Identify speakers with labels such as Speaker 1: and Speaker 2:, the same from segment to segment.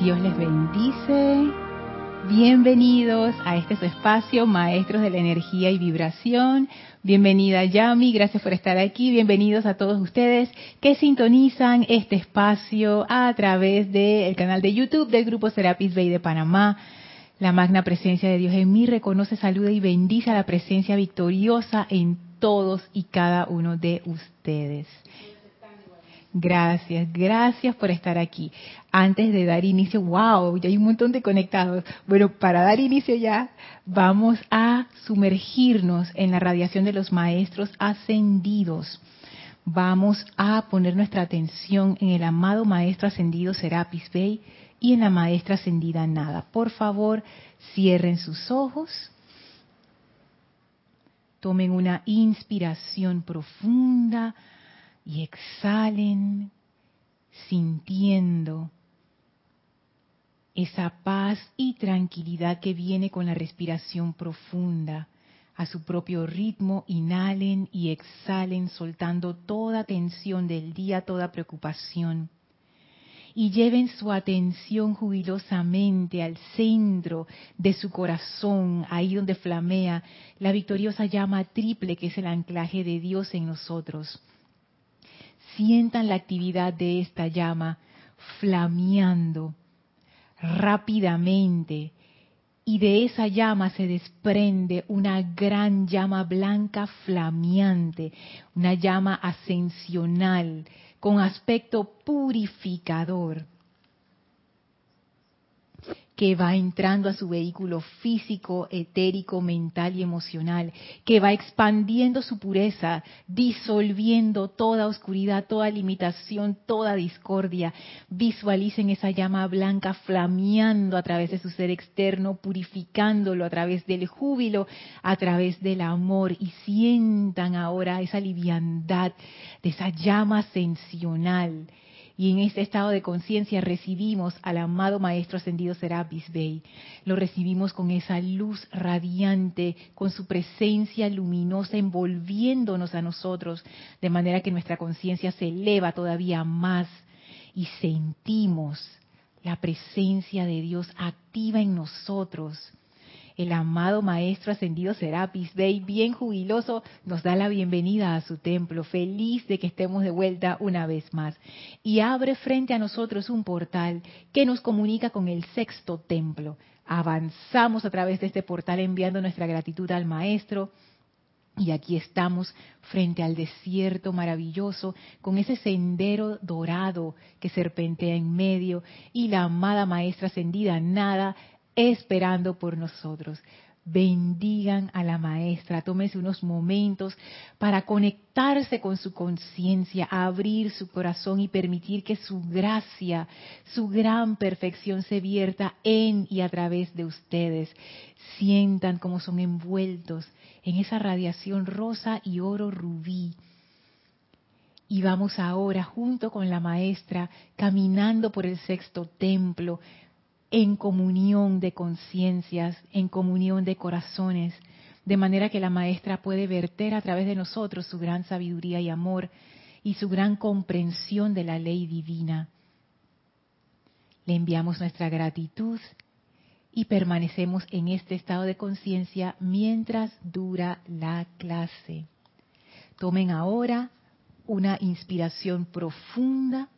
Speaker 1: Dios les bendice. Bienvenidos a este su espacio, Maestros de la Energía y Vibración. Bienvenida Yami, gracias por estar aquí. Bienvenidos a todos ustedes que sintonizan este espacio a través del canal de YouTube del Grupo Serapis Bay de Panamá. La magna presencia de Dios en mí reconoce, saluda y bendice a la presencia victoriosa en todos y cada uno de ustedes. Gracias, gracias por estar aquí. Antes de dar inicio, wow, ya hay un montón de conectados. Bueno, para dar inicio ya, vamos a sumergirnos en la radiación de los maestros ascendidos. Vamos a poner nuestra atención en el amado maestro ascendido Serapis Bey y en la maestra ascendida Nada. Por favor, cierren sus ojos. Tomen una inspiración profunda y exhalen sintiendo esa paz y tranquilidad que viene con la respiración profunda. A su propio ritmo, inhalen y exhalen soltando toda tensión del día, toda preocupación. Y lleven su atención jubilosamente al centro de su corazón, ahí donde flamea la victoriosa llama triple que es el anclaje de Dios en nosotros sientan la actividad de esta llama flameando rápidamente y de esa llama se desprende una gran llama blanca flameante, una llama ascensional con aspecto purificador que va entrando a su vehículo físico, etérico, mental y emocional, que va expandiendo su pureza, disolviendo toda oscuridad, toda limitación, toda discordia. Visualicen esa llama blanca flameando a través de su ser externo, purificándolo a través del júbilo, a través del amor y sientan ahora esa liviandad de esa llama ascensional y en este estado de conciencia recibimos al amado Maestro Ascendido Serapis Bey. Lo recibimos con esa luz radiante, con su presencia luminosa envolviéndonos a nosotros, de manera que nuestra conciencia se eleva todavía más y sentimos la presencia de Dios activa en nosotros el amado Maestro Ascendido Serapis Bey, bien jubiloso, nos da la bienvenida a su templo, feliz de que estemos de vuelta una vez más. Y abre frente a nosotros un portal que nos comunica con el sexto templo. Avanzamos a través de este portal enviando nuestra gratitud al Maestro. Y aquí estamos frente al desierto maravilloso, con ese sendero dorado que serpentea en medio y la amada maestra ascendida nada esperando por nosotros. Bendigan a la maestra, tómense unos momentos para conectarse con su conciencia, abrir su corazón y permitir que su gracia, su gran perfección se vierta en y a través de ustedes. Sientan cómo son envueltos en esa radiación rosa y oro rubí. Y vamos ahora junto con la maestra caminando por el sexto templo, en comunión de conciencias, en comunión de corazones, de manera que la maestra puede verter a través de nosotros su gran sabiduría y amor y su gran comprensión de la ley divina. Le enviamos nuestra gratitud y permanecemos en este estado de conciencia mientras dura la clase. Tomen ahora una inspiración profunda,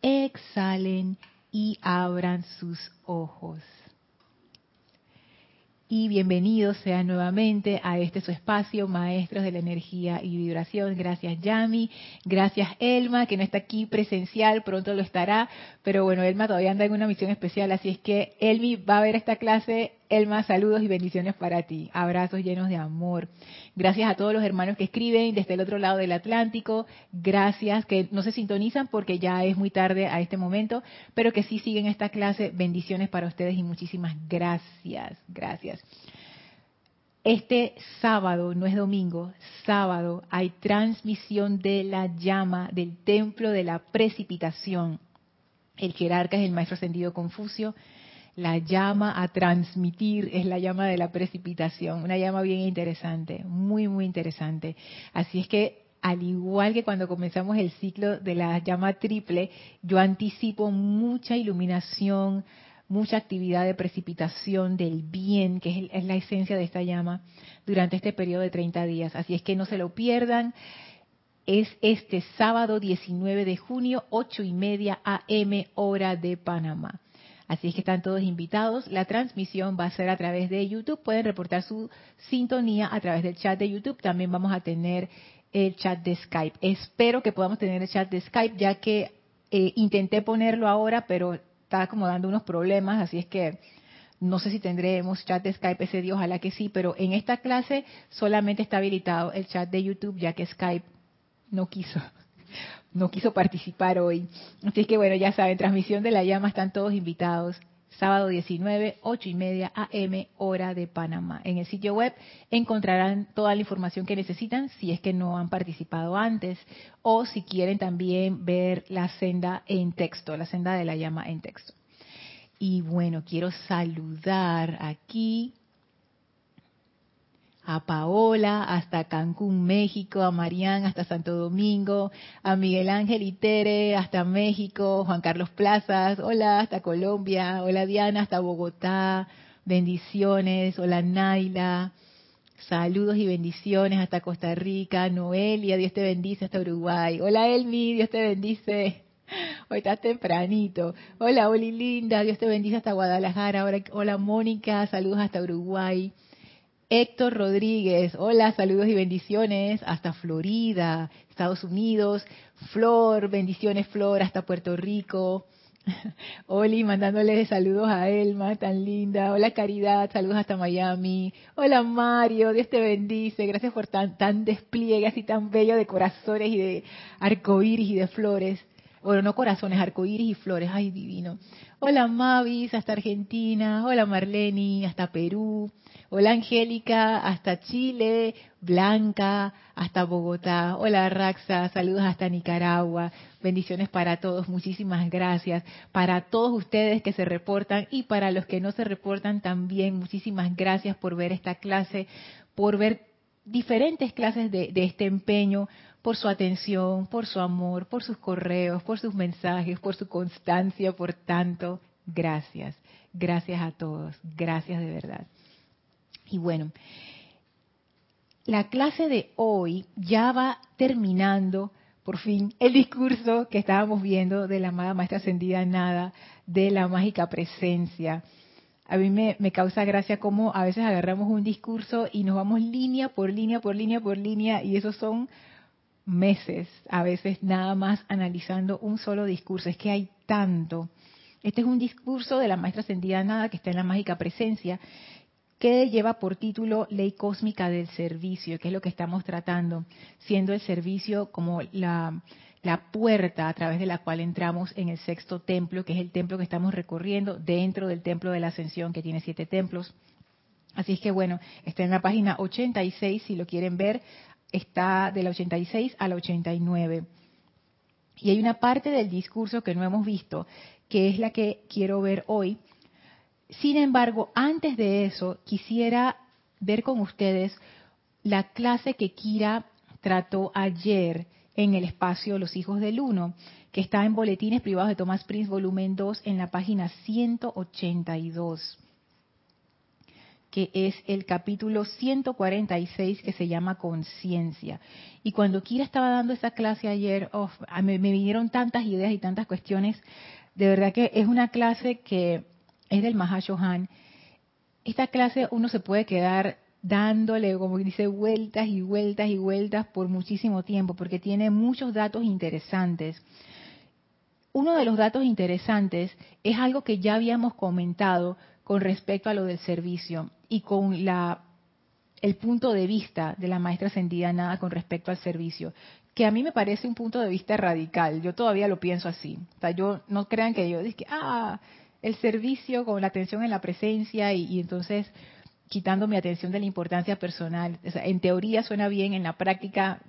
Speaker 1: exhalen y abran sus ojos. Y bienvenidos sean nuevamente a este su espacio, Maestros de la Energía y Vibración. Gracias Yami, gracias Elma, que no está aquí presencial, pronto lo estará, pero bueno, Elma todavía anda en una misión especial, así es que Elmi va a ver esta clase Elma, saludos y bendiciones para ti. Abrazos llenos de amor. Gracias a todos los hermanos que escriben desde el otro lado del Atlántico. Gracias que no se sintonizan porque ya es muy tarde a este momento, pero que sí siguen esta clase. Bendiciones para ustedes y muchísimas gracias. Gracias. Este sábado, no es domingo, sábado hay transmisión de la llama del templo de la precipitación. El jerarca es el maestro ascendido Confucio la llama a transmitir es la llama de la precipitación, una llama bien interesante, muy, muy interesante. Así es que al igual que cuando comenzamos el ciclo de la llama triple, yo anticipo mucha iluminación, mucha actividad de precipitación del bien, que es, la esencia de esta llama, durante este periodo de 30 días. Así es que no se lo pierdan. Es este sábado 19 de junio, 8 y media AM, hora de Panamá. Así es que están todos invitados. La transmisión va a ser a través de YouTube. Pueden reportar su sintonía a través del chat de YouTube. También vamos a tener el chat de Skype. Espero que podamos tener el chat de Skype, ya que eh, intenté ponerlo ahora, pero está como dando unos problemas, así es que no sé si tendremos chat de Skype ese día, ojalá que sí, pero en esta clase solamente está habilitado el chat de YouTube, ya que Skype no quiso, no quiso participar hoy. Así que bueno, ya saben, transmisión de la llama, están todos invitados sábado 19, 8 y media AM, hora de Panamá. En el sitio web encontrarán toda la información que necesitan si es que no han participado antes o si quieren también ver la senda en texto, la senda de la llama en texto. Y bueno, quiero saludar aquí a Paola hasta Cancún, México, a Marián hasta Santo Domingo, a Miguel Ángel y Tere hasta México, Juan Carlos Plazas, hola hasta Colombia, hola Diana hasta Bogotá, bendiciones, hola Naila, saludos y bendiciones hasta Costa Rica, Noelia, Dios te bendice hasta Uruguay, hola Elmi, Dios te bendice. Hoy estás tempranito. Hola, Oli Linda, Dios te bendice hasta Guadalajara. Hola, Mónica, saludos hasta Uruguay. Héctor Rodríguez, hola, saludos y bendiciones hasta Florida, Estados Unidos. Flor, bendiciones Flor hasta Puerto Rico. Oli, mandándole saludos a Elma, tan linda. Hola Caridad, saludos hasta Miami. Hola Mario, Dios te bendice. Gracias por tan, tan despliegue así tan bello de corazones y de arcoíris y de flores. Bueno, no corazones, arcoíris y flores. Ay, divino. Hola Mavis, hasta Argentina. Hola Marleni, hasta Perú. Hola Angélica, hasta Chile, Blanca, hasta Bogotá. Hola Raxa, saludos hasta Nicaragua. Bendiciones para todos, muchísimas gracias. Para todos ustedes que se reportan y para los que no se reportan también, muchísimas gracias por ver esta clase, por ver diferentes clases de, de este empeño, por su atención, por su amor, por sus correos, por sus mensajes, por su constancia, por tanto. Gracias, gracias a todos, gracias de verdad. Y bueno, la clase de hoy ya va terminando, por fin, el discurso que estábamos viendo de la amada maestra ascendida nada, de la mágica presencia. A mí me, me, causa gracia cómo a veces agarramos un discurso y nos vamos línea por línea, por línea, por línea, y esos son meses, a veces nada más analizando un solo discurso. Es que hay tanto. Este es un discurso de la maestra ascendida nada que está en la mágica presencia que lleva por título Ley Cósmica del Servicio, que es lo que estamos tratando, siendo el servicio como la, puerta a través de la cual entramos en el sexto templo, que es el templo que estamos recorriendo dentro del templo de la ascensión, que tiene siete templos. Así es que bueno, está en la página 86, si lo quieren ver, está de la 86 a la 89. Y hay una parte del discurso que no hemos visto, que es la que quiero ver hoy, sin embargo, antes de eso, quisiera ver con ustedes la clase que Kira trató ayer en el espacio Los Hijos del Uno, que está en Boletines Privados de Thomas Prince, volumen 2, en la página 182, que es el capítulo 146 que se llama Conciencia. Y cuando Kira estaba dando esa clase ayer, me, me vinieron tantas ideas y tantas cuestiones. De verdad que es una clase que es del Mahashohan. Esta clase uno se puede quedar dándole, como dice, vueltas y vueltas y vueltas por muchísimo tiempo, porque tiene muchos datos interesantes. Uno de los datos interesantes es algo que ya habíamos comentado con respecto a lo del servicio y con la, el punto de vista de la maestra ascendida nada con respecto al servicio, que a mí me parece un punto de vista radical. Yo todavía lo pienso así. O sea, yo no crean que yo dije, ah, el servicio con la atención en la presencia y, entonces quitando mi atención de la importancia personal. en teoría suena bien, en la práctica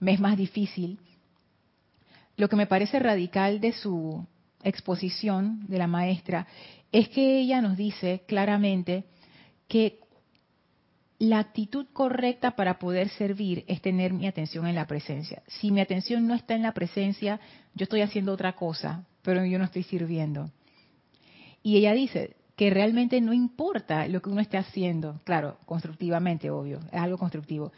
Speaker 1: me es más difícil. Lo que me parece radical de su exposición de la maestra es que ella nos dice claramente que la actitud correcta para poder servir es tener mi atención en la presencia. Si mi atención no está en la presencia, yo estoy haciendo otra cosa, pero yo no estoy sirviendo. Y ella dice que realmente no importa lo que uno esté haciendo, claro, constructivamente, obvio, es algo constructivo.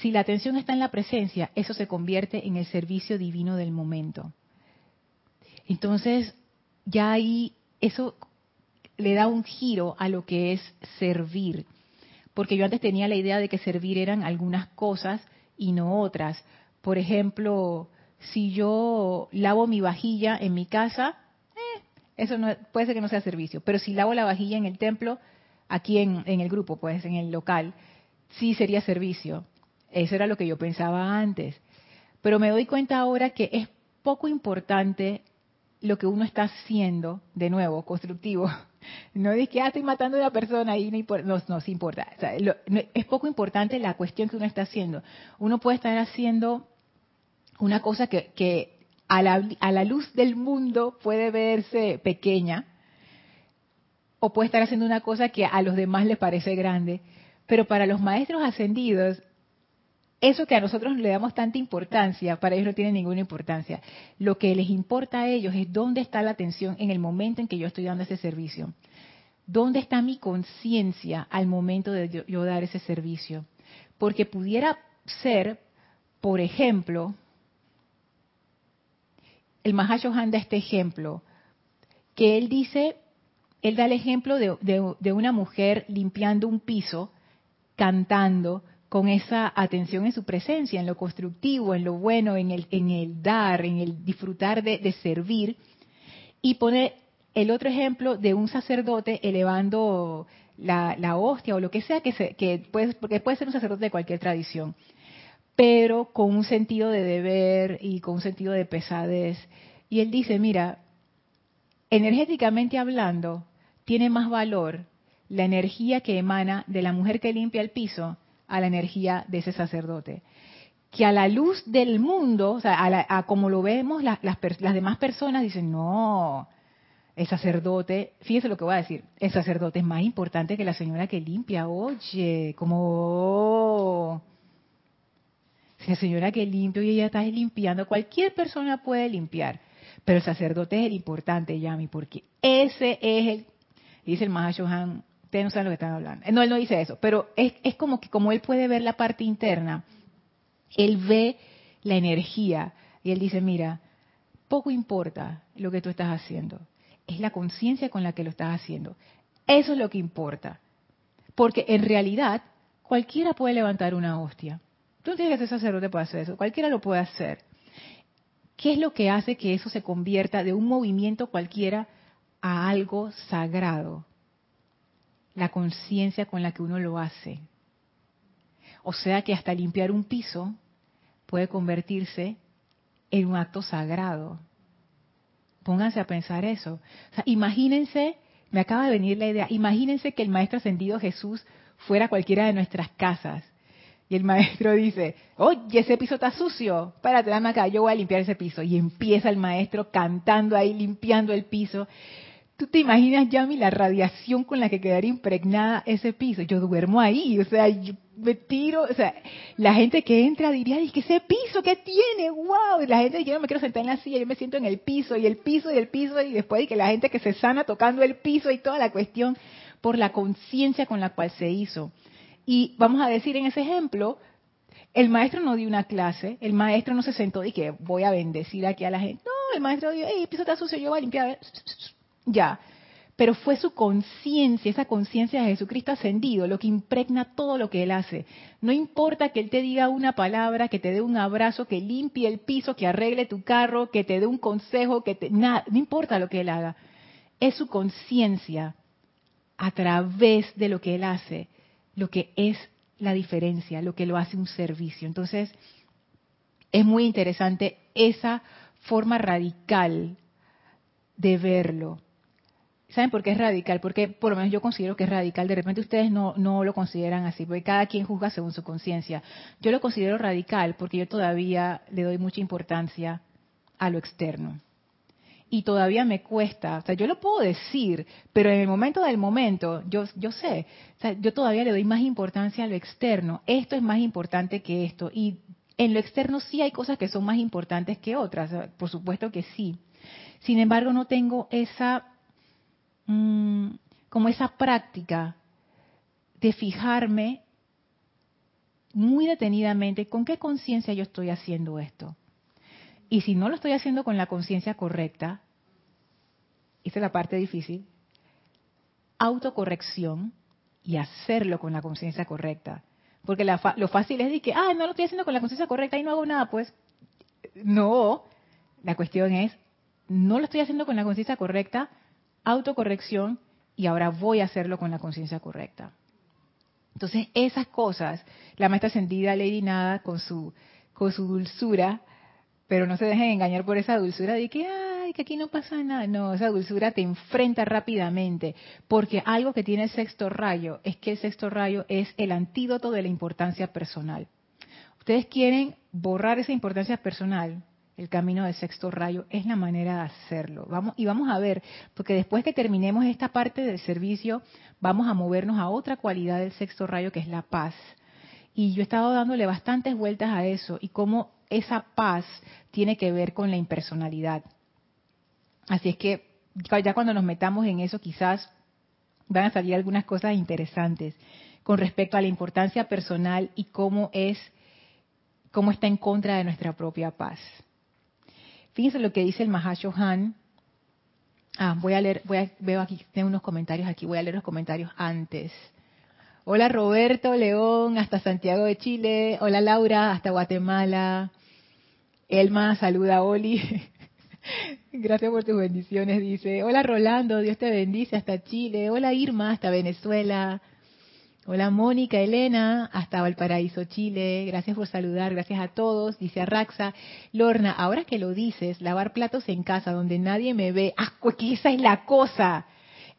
Speaker 1: Si la atención está en la presencia, eso se convierte en el servicio divino del momento. Entonces, ya ahí eso le da un giro a lo que es servir. Porque yo antes tenía la idea de que servir eran algunas cosas y no otras. Por ejemplo, si yo lavo mi vajilla en mi casa, eso no, puede ser que no sea servicio. Pero si lavo la vajilla en el templo, aquí en, en el grupo, pues en el local, sí sería servicio. Eso era lo que yo pensaba antes. Pero me doy cuenta ahora que es poco importante lo que uno está haciendo, de nuevo, constructivo. No es que ah, estoy matando a una persona y no, importa, no, no, importa. es poco importante la cuestión que uno está haciendo. Uno puede estar haciendo una cosa que, que a, la, a la luz del mundo puede verse pequeña, o puede estar haciendo una cosa que a los demás les parece grande. Pero para los maestros ascendidos, eso que a nosotros le damos tanta importancia, para ellos no tiene ninguna importancia. Lo que les importa a ellos es dónde está la atención en el momento en que yo estoy dando ese servicio. ¿Dónde está mi conciencia al momento de yo, dar ese servicio? Porque pudiera ser, por ejemplo, el Mahashohan da este ejemplo, que él dice, él da el ejemplo de una mujer limpiando un piso, cantando, con esa atención en su presencia, en lo constructivo, en lo bueno, en el, en el dar, en el disfrutar de, servir. Y pone el otro ejemplo de un sacerdote elevando la, hostia o lo que sea, que, que puede, porque puede ser un sacerdote de cualquier tradición, pero con un sentido de deber y con un sentido de pesadez. Y él dice, mira, energéticamente hablando, tiene más valor la energía que emana de la mujer que limpia el piso a la energía de ese sacerdote. Que a la luz del mundo, o sea, a, como lo vemos, las, demás personas dicen, no, el sacerdote, fíjese lo que voy a decir, el sacerdote es más importante que la señora que limpia, oye, como... La señora que limpia y ella está limpiando, cualquier persona puede limpiar, pero el sacerdote es el importante, Yami, porque ese es el, dice el Mahashohan, ustedes no saben lo que están hablando. No, él no dice eso, pero es, es como que como él puede ver la parte interna, él ve la energía y él dice, mira, poco importa lo que tú estás haciendo, es la conciencia con la que lo estás haciendo. Eso es lo que importa. Porque en realidad cualquiera puede levantar una hostia. Tú no tienes que ser sacerdote para hacer eso, cualquiera lo puede hacer. ¿Qué es lo que hace que eso se convierta de un movimiento cualquiera a algo sagrado? la conciencia con la que uno lo hace. O sea que hasta limpiar un piso puede convertirse en un acto sagrado. Pónganse a pensar eso. imagínense, me acaba de venir la idea, imagínense que el Maestro Ascendido Jesús fuera cualquiera de nuestras casas. Y el maestro dice, oye, ese piso está sucio, párate, dame acá, yo voy a limpiar ese piso. Y empieza el maestro cantando ahí, limpiando el piso. ¿Tú te imaginas, Yami, la radiación con la que quedaría impregnada ese piso? Yo duermo ahí, o sea, yo me tiro, o sea, la gente que entra diría, ¿y qué ese piso que tiene? ¡Wow! Y la gente yo no me quiero sentar en la silla, yo me siento en el piso, y el piso, y el piso, y después y que la gente que se sana tocando el piso y toda la cuestión por la conciencia con la cual se hizo. Y vamos a decir en ese ejemplo, el maestro no dio una clase, el maestro no se sentó y que voy a bendecir aquí a la gente. No, el maestro dijo, el piso está sucio, yo voy a limpiar ya. Pero fue su conciencia, esa conciencia de Jesucristo ascendido, lo que impregna todo lo que Él hace. No importa que Él te diga una palabra, que te dé un abrazo, que limpie el piso, que arregle tu carro, que te dé un consejo, que te... Nada, no importa lo que Él haga. Es su conciencia a través de lo que Él hace, lo que es la diferencia, lo que lo hace un servicio. Entonces, es muy interesante esa forma radical de verlo. ¿Saben por qué es radical? Porque por lo menos yo considero que es radical. De repente ustedes no, lo consideran así, porque cada quien juzga según su conciencia. Yo lo considero radical porque yo todavía le doy mucha importancia a lo externo. Y todavía me cuesta. O sea, yo lo puedo decir, pero en el momento del momento, yo, yo sé, o sea, yo todavía le doy más importancia a lo externo. Esto es más importante que esto. Y en lo externo sí hay cosas que son más importantes que otras, por supuesto que sí. Sin embargo, no tengo esa, mm, como esa práctica de fijarme muy detenidamente con qué conciencia yo estoy haciendo esto. Y si no lo estoy haciendo con la conciencia correcta, esa es la parte difícil, autocorrección y hacerlo con la conciencia correcta. Porque lo fácil es decir que, ah, no lo estoy haciendo con la conciencia correcta y no hago nada, pues no. La cuestión es, no lo estoy haciendo con la conciencia correcta, autocorrección y ahora voy a hacerlo con la conciencia correcta. Entonces, esas cosas, la maestra ascendida Lady Nada con su dulzura, pero no se dejen engañar por esa dulzura de que, ay, que aquí no pasa nada. No, esa dulzura te enfrenta rápidamente, porque algo que tiene el sexto rayo es que el sexto rayo es el antídoto de la importancia personal. Ustedes quieren borrar esa importancia personal, el camino del sexto rayo es la manera de hacerlo. Vamos y vamos a ver, porque después que terminemos esta parte del servicio, vamos a movernos a otra cualidad del sexto rayo que es la paz. Y yo he estado dándole bastantes vueltas a eso y cómo esa paz tiene que ver con la impersonalidad. Así es que ya cuando nos metamos en eso quizás van a salir algunas cosas interesantes con respecto a la importancia personal y cómo es cómo está en contra de nuestra propia paz. Fíjense lo que dice el Mahashohan. Ah, voy a leer, voy a, veo aquí, tengo unos comentarios aquí, voy a leer los comentarios antes. Hola Roberto León, hasta Santiago de Chile. Hola Laura, hasta Guatemala. Elma, saluda a Oli. Gracias por tus bendiciones, dice. Hola Rolando, Dios te bendice hasta Chile. Hola Irma, hasta Venezuela. Hola Mónica, Elena, hasta Valparaíso, Chile. Gracias por saludar, gracias a todos. Dice Arraxa. Lorna, ahora que lo dices, lavar platos en casa donde nadie me ve. Ah, que esa es la cosa.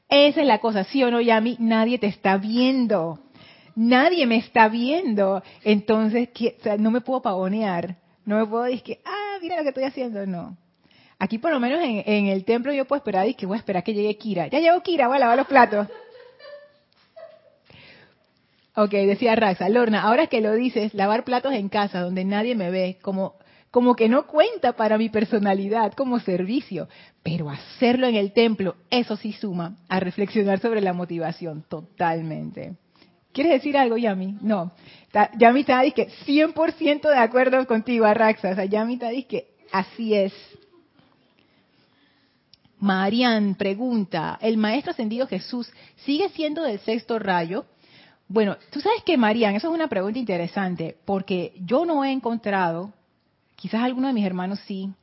Speaker 1: Esa es la cosa, ¿sí o no, Yami? Nadie te está viendo. Nadie me está viendo. Entonces, no me puedo pavonear. No me puedo decir ah, mira lo que estoy haciendo. No. Aquí por lo menos en, el templo yo puedo esperar que voy a esperar que llegue Kira. Ya llegó Kira, voy a lavar los platos. Ok, decía Raxa, Lorna, ahora que lo dices, lavar platos en casa donde nadie me ve, como, como que no cuenta para mi personalidad como servicio, pero hacerlo en el templo, eso sí suma a reflexionar sobre la motivación, totalmente. ¿Quieres decir algo, Yami? No. Yami está que 100% de acuerdo contigo, Raxa. O sea, Yami está que así es. Marian pregunta, ¿el maestro ascendido Jesús sigue siendo del sexto rayo? Bueno, tú sabes que, Marían, eso es una pregunta interesante, porque yo no he encontrado, quizás alguno de mis hermanos sí,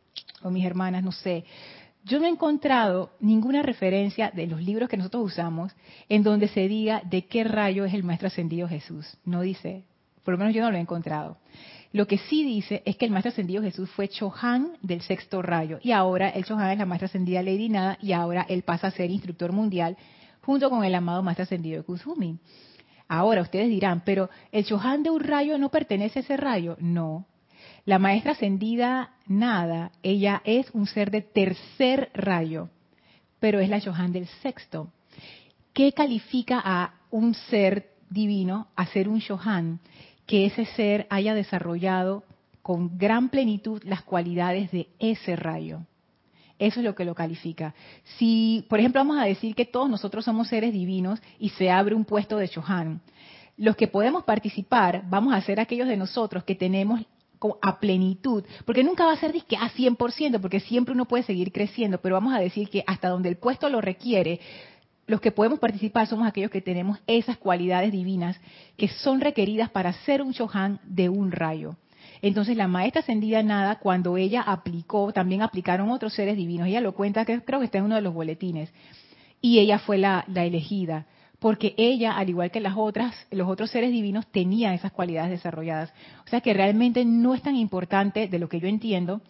Speaker 1: o mis hermanas, no sé, yo no he encontrado ninguna referencia de los libros que nosotros usamos en donde se diga de qué rayo es el Maestro Ascendido Jesús. No dice, por lo menos yo no lo he encontrado. Lo que sí dice es que el Maestro Ascendido Jesús fue Chohan del sexto rayo y ahora el Chohan es la Maestra Ascendida Lady Nada y ahora él pasa a ser instructor mundial junto con el amado Maestro Ascendido Kuzumi. Ahora ustedes dirán, pero el Chohan de un rayo no pertenece a ese rayo. No. La maestra ascendida, nada. Ella es un ser de tercer rayo, pero es la Chohan del sexto. ¿Qué califica a un ser divino a ser un Chohan? Que ese ser haya desarrollado con gran plenitud las cualidades de ese rayo. Eso es lo que lo califica. Si, por ejemplo, vamos a decir que todos nosotros somos seres divinos y se abre un puesto de Chohan, los que podemos participar vamos a ser aquellos de nosotros que tenemos a plenitud, porque nunca va a ser que a 100%, porque siempre uno puede seguir creciendo, pero vamos a decir que hasta donde el puesto lo requiere, los que podemos participar somos aquellos que tenemos esas cualidades divinas que son requeridas para ser un Chohan de un rayo. Entonces la maestra ascendida nada, cuando ella aplicó, también aplicaron otros seres divinos. Ella lo cuenta, que creo que está en uno de los boletines. Y ella fue la, elegida, porque ella, al igual que las otras, los otros seres divinos, tenía esas cualidades desarrolladas. O sea que realmente no es tan importante, de lo que yo entiendo,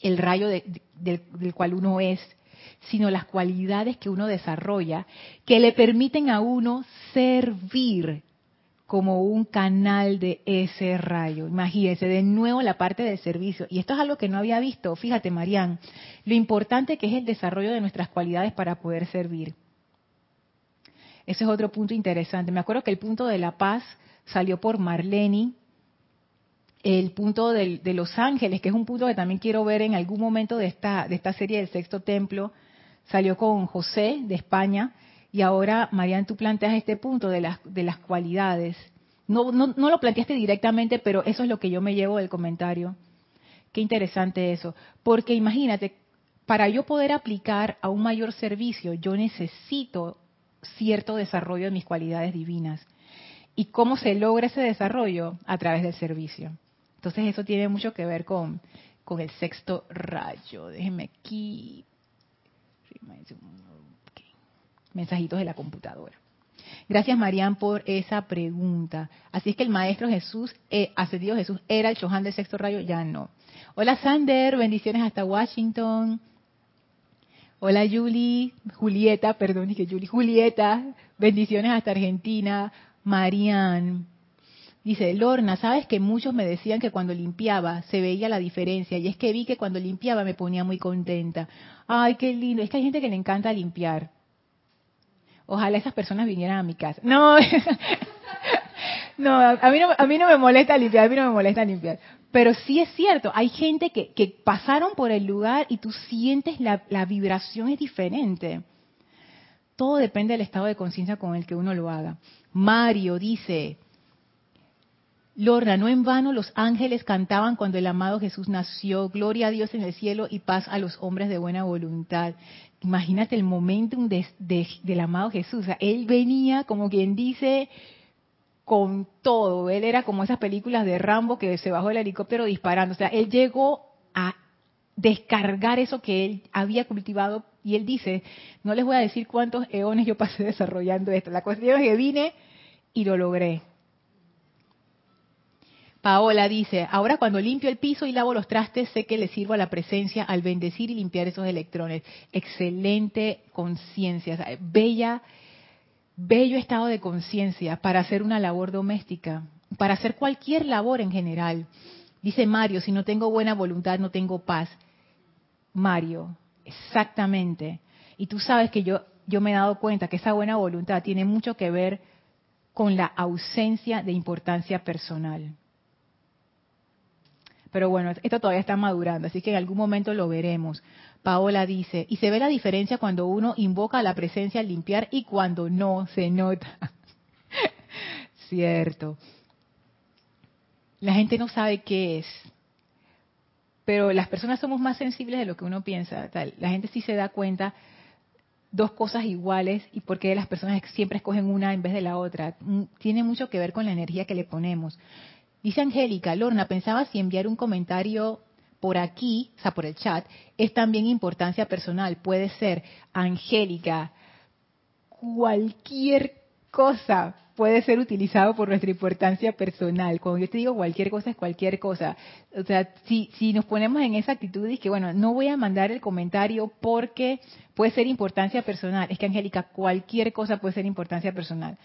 Speaker 1: el rayo del cual uno es, sino las cualidades que uno desarrolla que le permiten a uno servir como un canal de ese rayo. Imagínense, de nuevo la parte del servicio. Y esto es algo que no había visto. Fíjate, Marían, lo importante que es el desarrollo de nuestras cualidades para poder servir. Ese es otro punto interesante. Me acuerdo que el punto de la paz salió por Marlene. El punto de los ángeles, que es un punto que también quiero ver en algún momento de esta, de esta serie del sexto templo, salió con José de España y ahora, Marian, tú planteas este punto de las, de las cualidades. No, no, no lo planteaste directamente, pero eso es lo que yo me llevo del comentario. Qué interesante eso. Porque imagínate, para yo poder aplicar a un mayor servicio, yo necesito cierto desarrollo de mis cualidades divinas. ¿Y cómo se logra ese desarrollo? A través del servicio. Entonces eso tiene mucho que ver con, con el sexto rayo. Déjenme aquí mensajitos de la computadora. Gracias, Marian, por esa pregunta. Así es que el Maestro Jesús, eh, ascendido Jesús, ¿era el Chohan del sexto rayo? Ya no. Hola, Sander, bendiciones hasta Washington. Hola, Julie, Julieta, perdón, dije Julie, Julieta, bendiciones hasta Argentina. Marian. Dice, Lorna, sabes que muchos me decían que cuando limpiaba se veía la diferencia y es que vi que cuando limpiaba me ponía muy contenta. Ay, qué lindo. Es que hay gente que le encanta limpiar. Ojalá esas personas vinieran a mi casa. No, no, a mí no, a mí no me molesta limpiar, a mí no me molesta limpiar. Pero sí es cierto, hay gente que, pasaron por el lugar y tú sientes la, vibración es diferente. Todo depende del estado de conciencia con el que uno lo haga. Mario dice, Lorna, no en vano los ángeles cantaban cuando el amado Jesús nació, gloria a Dios en el cielo y paz a los hombres de buena voluntad imagínate el momentum del amado Jesús. él venía, como quien dice, con todo. Él era como esas películas de Rambo que se bajó del helicóptero disparando. O sea, él llegó a descargar eso que él había cultivado y él dice, no les voy a decir cuántos eones yo pasé desarrollando esto. La cuestión es que vine y lo logré. Paola dice, ahora cuando limpio el piso y lavo los trastes, sé que le sirvo a la presencia al bendecir y limpiar esos electrones. Excelente conciencia, bella, bello estado de conciencia para hacer una labor doméstica, para hacer cualquier labor en general. Dice Mario, si no tengo buena voluntad, no tengo paz. Mario, exactamente. Y tú sabes que yo, yo me he dado cuenta que esa buena voluntad tiene mucho que ver con la ausencia de importancia personal. Pero bueno, esto todavía está madurando, así que en algún momento lo veremos. Paola dice, y se ve la diferencia cuando uno invoca la presencia al limpiar y cuando no se nota. Cierto. La gente no sabe qué es, pero las personas somos más sensibles de lo que uno piensa. La gente sí se da cuenta dos cosas iguales y por qué las personas siempre escogen una en vez de la otra. Mm, tiene mucho que ver con la energía que le ponemos. Dice Angélica, Lorna, pensaba si enviar un comentario por aquí, o sea, por el chat, es también importancia personal. Puede ser, Angélica, cualquier cosa puede ser utilizado por nuestra importancia personal. Cuando yo te digo cualquier cosa, es cualquier cosa. O sea, si, si nos ponemos en esa actitud y que, bueno, no voy a mandar el comentario porque puede ser importancia personal. Es que, Angélica, cualquier cosa puede ser importancia personal.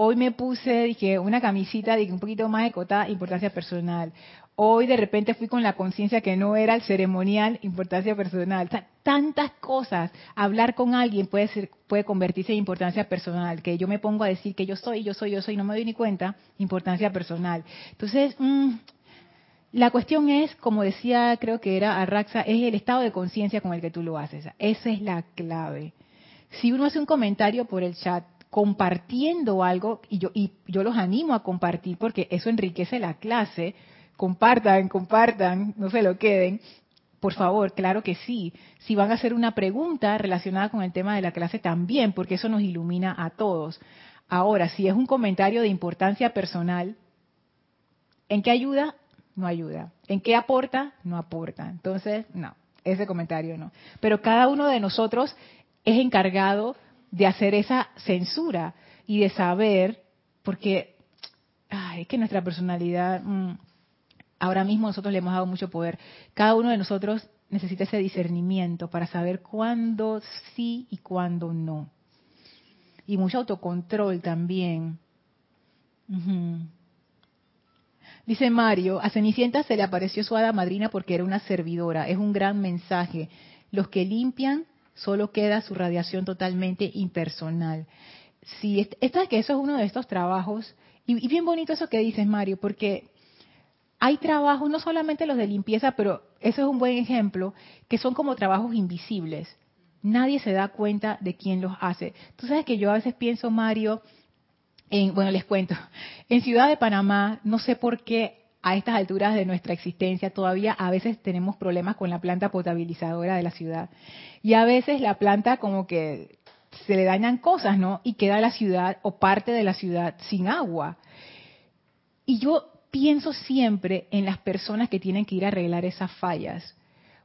Speaker 1: Hoy me puse, dije, una camisita, dije, un poquito más de importancia personal. Hoy de repente fui con la conciencia que no era el ceremonial, importancia personal. tantas cosas. Hablar con alguien puede ser, puede convertirse en importancia personal. Que yo me pongo a decir que yo soy, yo soy, yo soy, no me doy ni cuenta, importancia personal. Entonces, mm, la cuestión es, como decía, creo que era Arraxa, es el estado de conciencia con el que tú lo haces. Esa es la clave. Si uno hace un comentario por el chat, compartiendo algo, y yo, y yo los animo a compartir porque eso enriquece la clase, compartan, compartan, no se lo queden. Por favor, claro que sí. Si van a hacer una pregunta relacionada con el tema de la clase también, porque eso nos ilumina a todos. Ahora, si es un comentario de importancia personal, ¿en qué ayuda? No ayuda. ¿En qué aporta? No aporta. Entonces, no, ese comentario no. Pero cada uno de nosotros es encargado de hacer esa censura y de saber, porque es que nuestra personalidad, mm, ahora mismo nosotros le hemos dado mucho poder. Cada uno de nosotros necesita ese discernimiento para saber cuándo sí y cuándo no. Y mucho autocontrol también. Dice Mario, a Cenicienta se le apareció su hada madrina porque era una servidora. Es un gran mensaje. Los que limpian, solo queda su radiación totalmente impersonal. Sí, esta es que eso es uno de estos trabajos, y, y bien bonito eso que dices, Mario, porque hay trabajos, no solamente los de limpieza, pero eso es un buen ejemplo, que son como trabajos invisibles. Nadie se da cuenta de quién los hace. Tú sabes que yo a veces pienso, Mario, en, bueno, les cuento, en Ciudad de Panamá, no sé por qué a estas alturas de nuestra existencia todavía a veces tenemos problemas con la planta potabilizadora de la ciudad. Y a veces la planta como que se le dañan cosas, ¿no? Y queda la ciudad o parte de la ciudad sin agua. Y yo pienso siempre en las personas que tienen que ir a arreglar esas fallas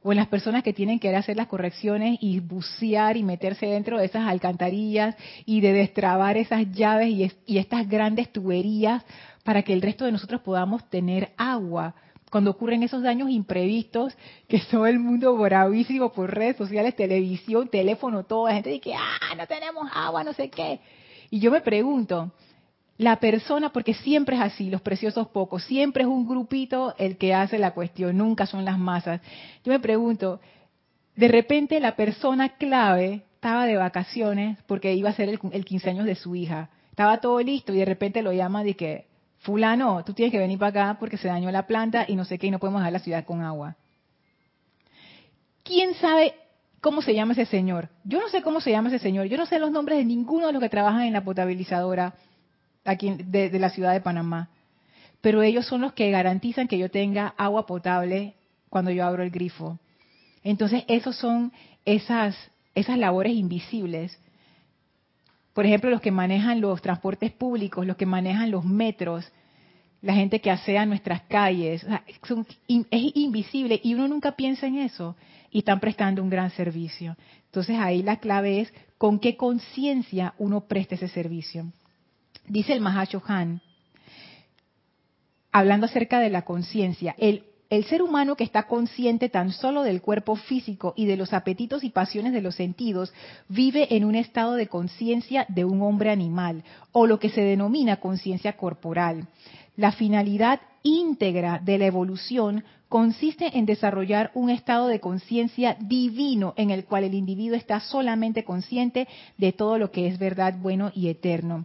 Speaker 1: o en las personas que tienen que hacer las correcciones y bucear y meterse dentro de esas alcantarillas y de destrabar esas llaves y, y estas grandes tuberías para que el resto de nosotros podamos tener agua cuando ocurren esos daños imprevistos, que todo el mundo bravísimo por redes sociales, televisión, teléfono, toda la gente dice que, ah, no tenemos agua, no sé qué. Y yo me pregunto, la persona, porque siempre es así, los preciosos pocos, siempre es un grupito el que hace la cuestión, nunca son las masas. Yo me pregunto, de repente la persona clave estaba de vacaciones porque iba a ser el, el 15 años de su hija, estaba todo listo y de repente lo llama de que, fulano, tú tienes que venir para acá porque se dañó la planta y no sé qué y no podemos dejar la ciudad con agua. ¿Quién sabe cómo se llama ese señor? Yo no sé cómo se llama ese señor, yo no sé los nombres de ninguno de los que trabajan en la potabilizadora aquí de, de la ciudad de Panamá. Pero ellos son los que garantizan que yo tenga agua potable cuando yo abro el grifo. Entonces, esos son esas, esas labores invisibles. Por ejemplo, los que manejan los transportes públicos, los que manejan los metros, la gente que asea nuestras calles. es invisible y uno nunca piensa en eso y están prestando un gran servicio. Entonces ahí la clave es con qué conciencia uno presta ese servicio. Dice el Han, hablando acerca de la conciencia, el, el ser humano que está consciente tan solo del cuerpo físico y de los apetitos y pasiones de los sentidos, vive en un estado de conciencia de un hombre animal, o lo que se denomina conciencia corporal. La finalidad íntegra de la evolución consiste en desarrollar un estado de conciencia divino en el cual el individuo está solamente consciente de todo lo que es verdad, bueno y eterno.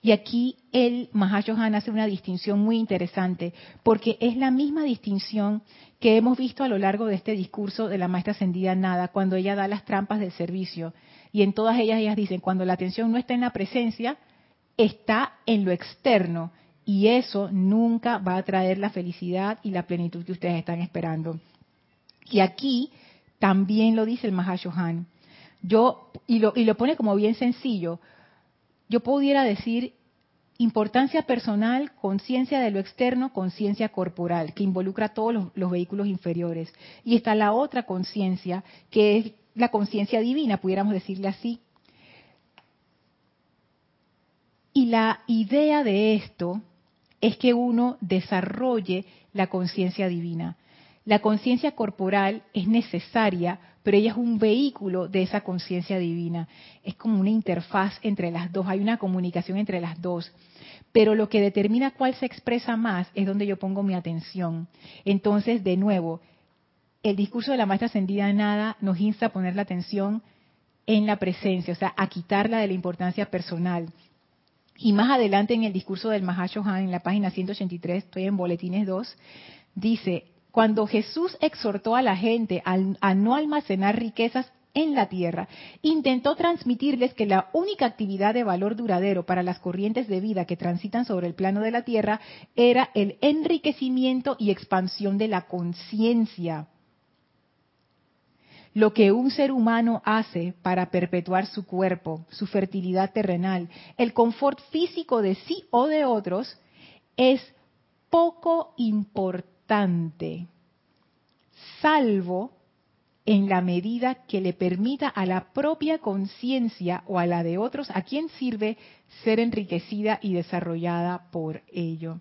Speaker 1: Y aquí el Mahashohan hace una distinción muy interesante, porque es la misma distinción que hemos visto a lo largo de este discurso de la maestra ascendida Nada, cuando ella da las trampas del servicio. Y en todas ellas ellas dicen, cuando la atención no está en la presencia, está en lo externo. Y eso nunca va a traer la felicidad y la plenitud que ustedes están esperando. Y aquí también lo dice el Mahashohan. Yo, y lo, y lo pone como bien sencillo, yo pudiera decir importancia personal, conciencia de lo externo, conciencia corporal, que involucra todos los, vehículos inferiores. Y está la otra conciencia, que es la conciencia divina, pudiéramos decirle así. Y la idea de esto es que uno desarrolle la conciencia divina. La conciencia corporal es necesaria, pero ella es un vehículo de esa conciencia divina. Es como una interfaz entre las dos, hay una comunicación entre las dos. Pero lo que determina cuál se expresa más es donde yo pongo mi atención. Entonces, de nuevo, el discurso de la maestra ascendida nada nos insta a poner la atención en la presencia, o sea, a quitarla de la importancia personal. Y más adelante en el discurso del Mahashohan, en la página 183, estoy en Boletines 2, dice, cuando Jesús exhortó a la gente a, no almacenar riquezas en la tierra, intentó transmitirles que la única actividad de valor duradero para las corrientes de vida que transitan sobre el plano de la tierra era el enriquecimiento y expansión de la conciencia. Lo que un ser humano hace para perpetuar su cuerpo, su fertilidad terrenal, el confort físico de sí o de otros, es poco importante salvo en la medida que le permita a la propia conciencia o a la de otros a quien sirve ser enriquecida y desarrollada por ello.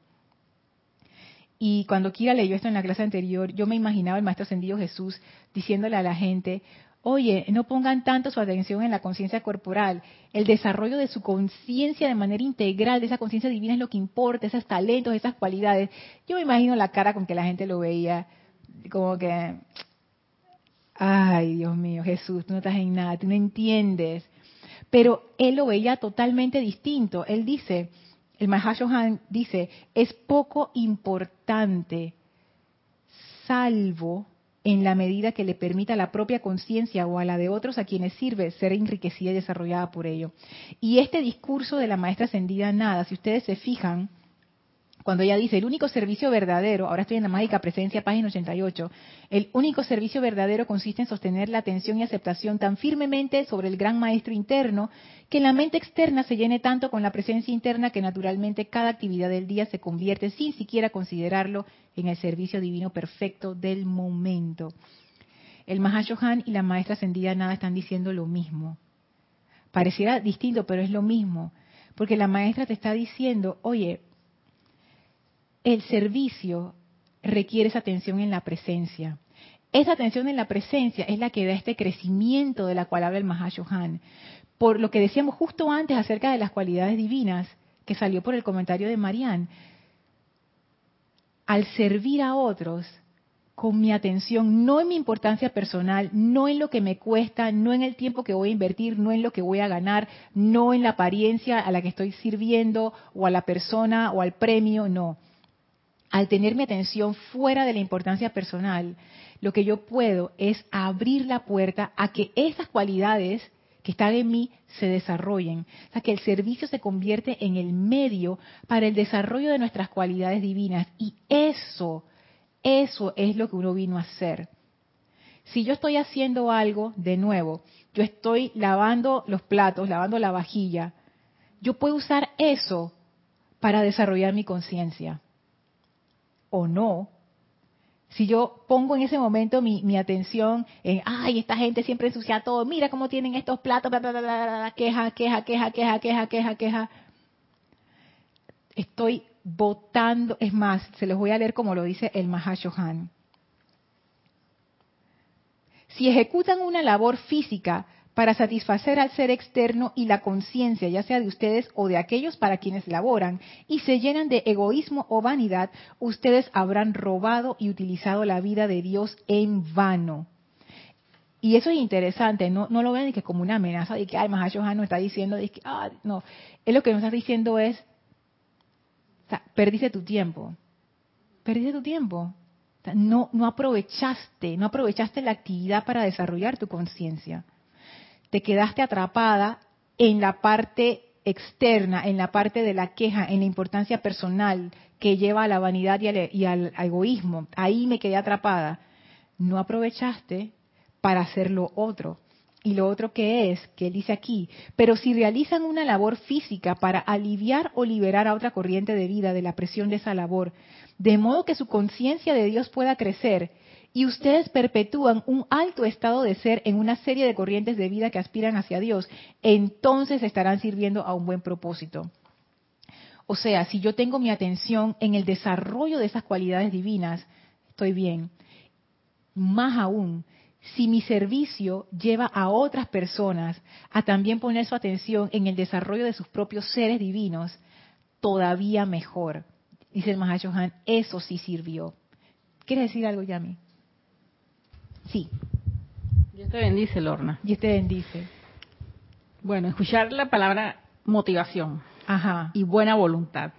Speaker 1: Y cuando Kira leyó esto en la clase anterior, yo me imaginaba el Maestro Ascendido Jesús diciéndole a la gente, Oye, no pongan tanto su atención en la conciencia corporal. El desarrollo de su conciencia de manera integral, de esa conciencia divina es lo que importa, esos talentos, esas cualidades. Yo me imagino la cara con que la gente lo veía, como que, ay Dios mío, Jesús, tú no estás en nada, tú no entiendes. Pero él lo veía totalmente distinto. Él dice, el Mahashohan dice, es poco importante, salvo en la medida que le permita a la propia conciencia o a la de otros a quienes sirve ser enriquecida y desarrollada por ello. Y este discurso de la maestra ascendida nada, si ustedes se fijan, cuando ella dice, el único servicio verdadero, ahora estoy en la mágica presencia, página 88, el único servicio verdadero consiste en sostener la atención y aceptación tan firmemente sobre el gran maestro interno, que la mente externa se llene tanto con la presencia interna que naturalmente cada actividad del día se convierte, sin siquiera considerarlo, en el servicio divino perfecto del momento. El Mahashohan y la maestra ascendida nada están diciendo lo mismo. Pareciera distinto, pero es lo mismo. Porque la maestra te está diciendo, oye, el servicio requiere esa atención en la presencia. Esa atención en la presencia es la que da este crecimiento de la cual habla el Mahashohan. Por lo que decíamos justo antes acerca de las cualidades divinas, que salió por el comentario de Marianne, al servir a otros con mi atención, no en mi importancia personal, no en lo que me cuesta, no en el tiempo que voy a invertir, no en lo que voy a ganar, no en la apariencia a la que estoy sirviendo o a la persona o al premio, no al tener mi atención fuera de la importancia personal, lo que yo puedo es abrir la puerta a que esas cualidades que están en mí se desarrollen. O sea, que el servicio se convierte en el medio para el desarrollo de nuestras cualidades divinas. Y eso, eso es lo que uno vino a hacer. Si yo estoy haciendo algo, de nuevo, yo estoy lavando los platos, lavando la vajilla, yo puedo usar eso para desarrollar mi conciencia o no, si yo pongo en ese momento mi, atención en, ay, esta gente siempre ensucia todo, mira cómo tienen estos platos, queja, queja, queja, queja, queja, queja, queja. Estoy votando, es más, se los voy a leer como lo dice el Mahashohan. Si ejecutan una labor física para satisfacer al ser externo y la conciencia, ya sea de ustedes o de aquellos para quienes laboran, y se llenan de egoísmo o vanidad, ustedes habrán robado y utilizado la vida de Dios en vano. Y eso es interesante, no, lo vean que como una amenaza de que, ay, Mahashohan no está diciendo, de que, ah, no, es lo que nos está diciendo es, o sea, perdiste tu tiempo, perdiste tu tiempo, no, no aprovechaste, no aprovechaste la actividad para desarrollar tu conciencia te quedaste atrapada en la parte externa, en la parte de la queja, en la importancia personal que lleva a la vanidad y al, egoísmo. Ahí me quedé atrapada. No aprovechaste para hacer lo otro. Y lo otro que es, que él dice aquí, pero si realizan una labor física para aliviar o liberar a otra corriente de vida de la presión de esa labor, de modo que su conciencia de Dios pueda crecer y ustedes perpetúan un alto estado de ser en una serie de corrientes de vida que aspiran hacia Dios, entonces estarán sirviendo a un buen propósito. O sea, si yo tengo mi atención en el desarrollo de esas cualidades divinas, estoy bien. Más aún, si mi servicio lleva a otras personas a también poner su atención en el desarrollo de sus propios seres divinos, todavía mejor. Dice el Mahashohan, eso sí sirvió. ¿Quieres decir algo, Yami? Sí.
Speaker 2: Dios te bendice, Lorna.
Speaker 1: Dios te bendice.
Speaker 2: Bueno, escuchar la palabra motivación y buena voluntad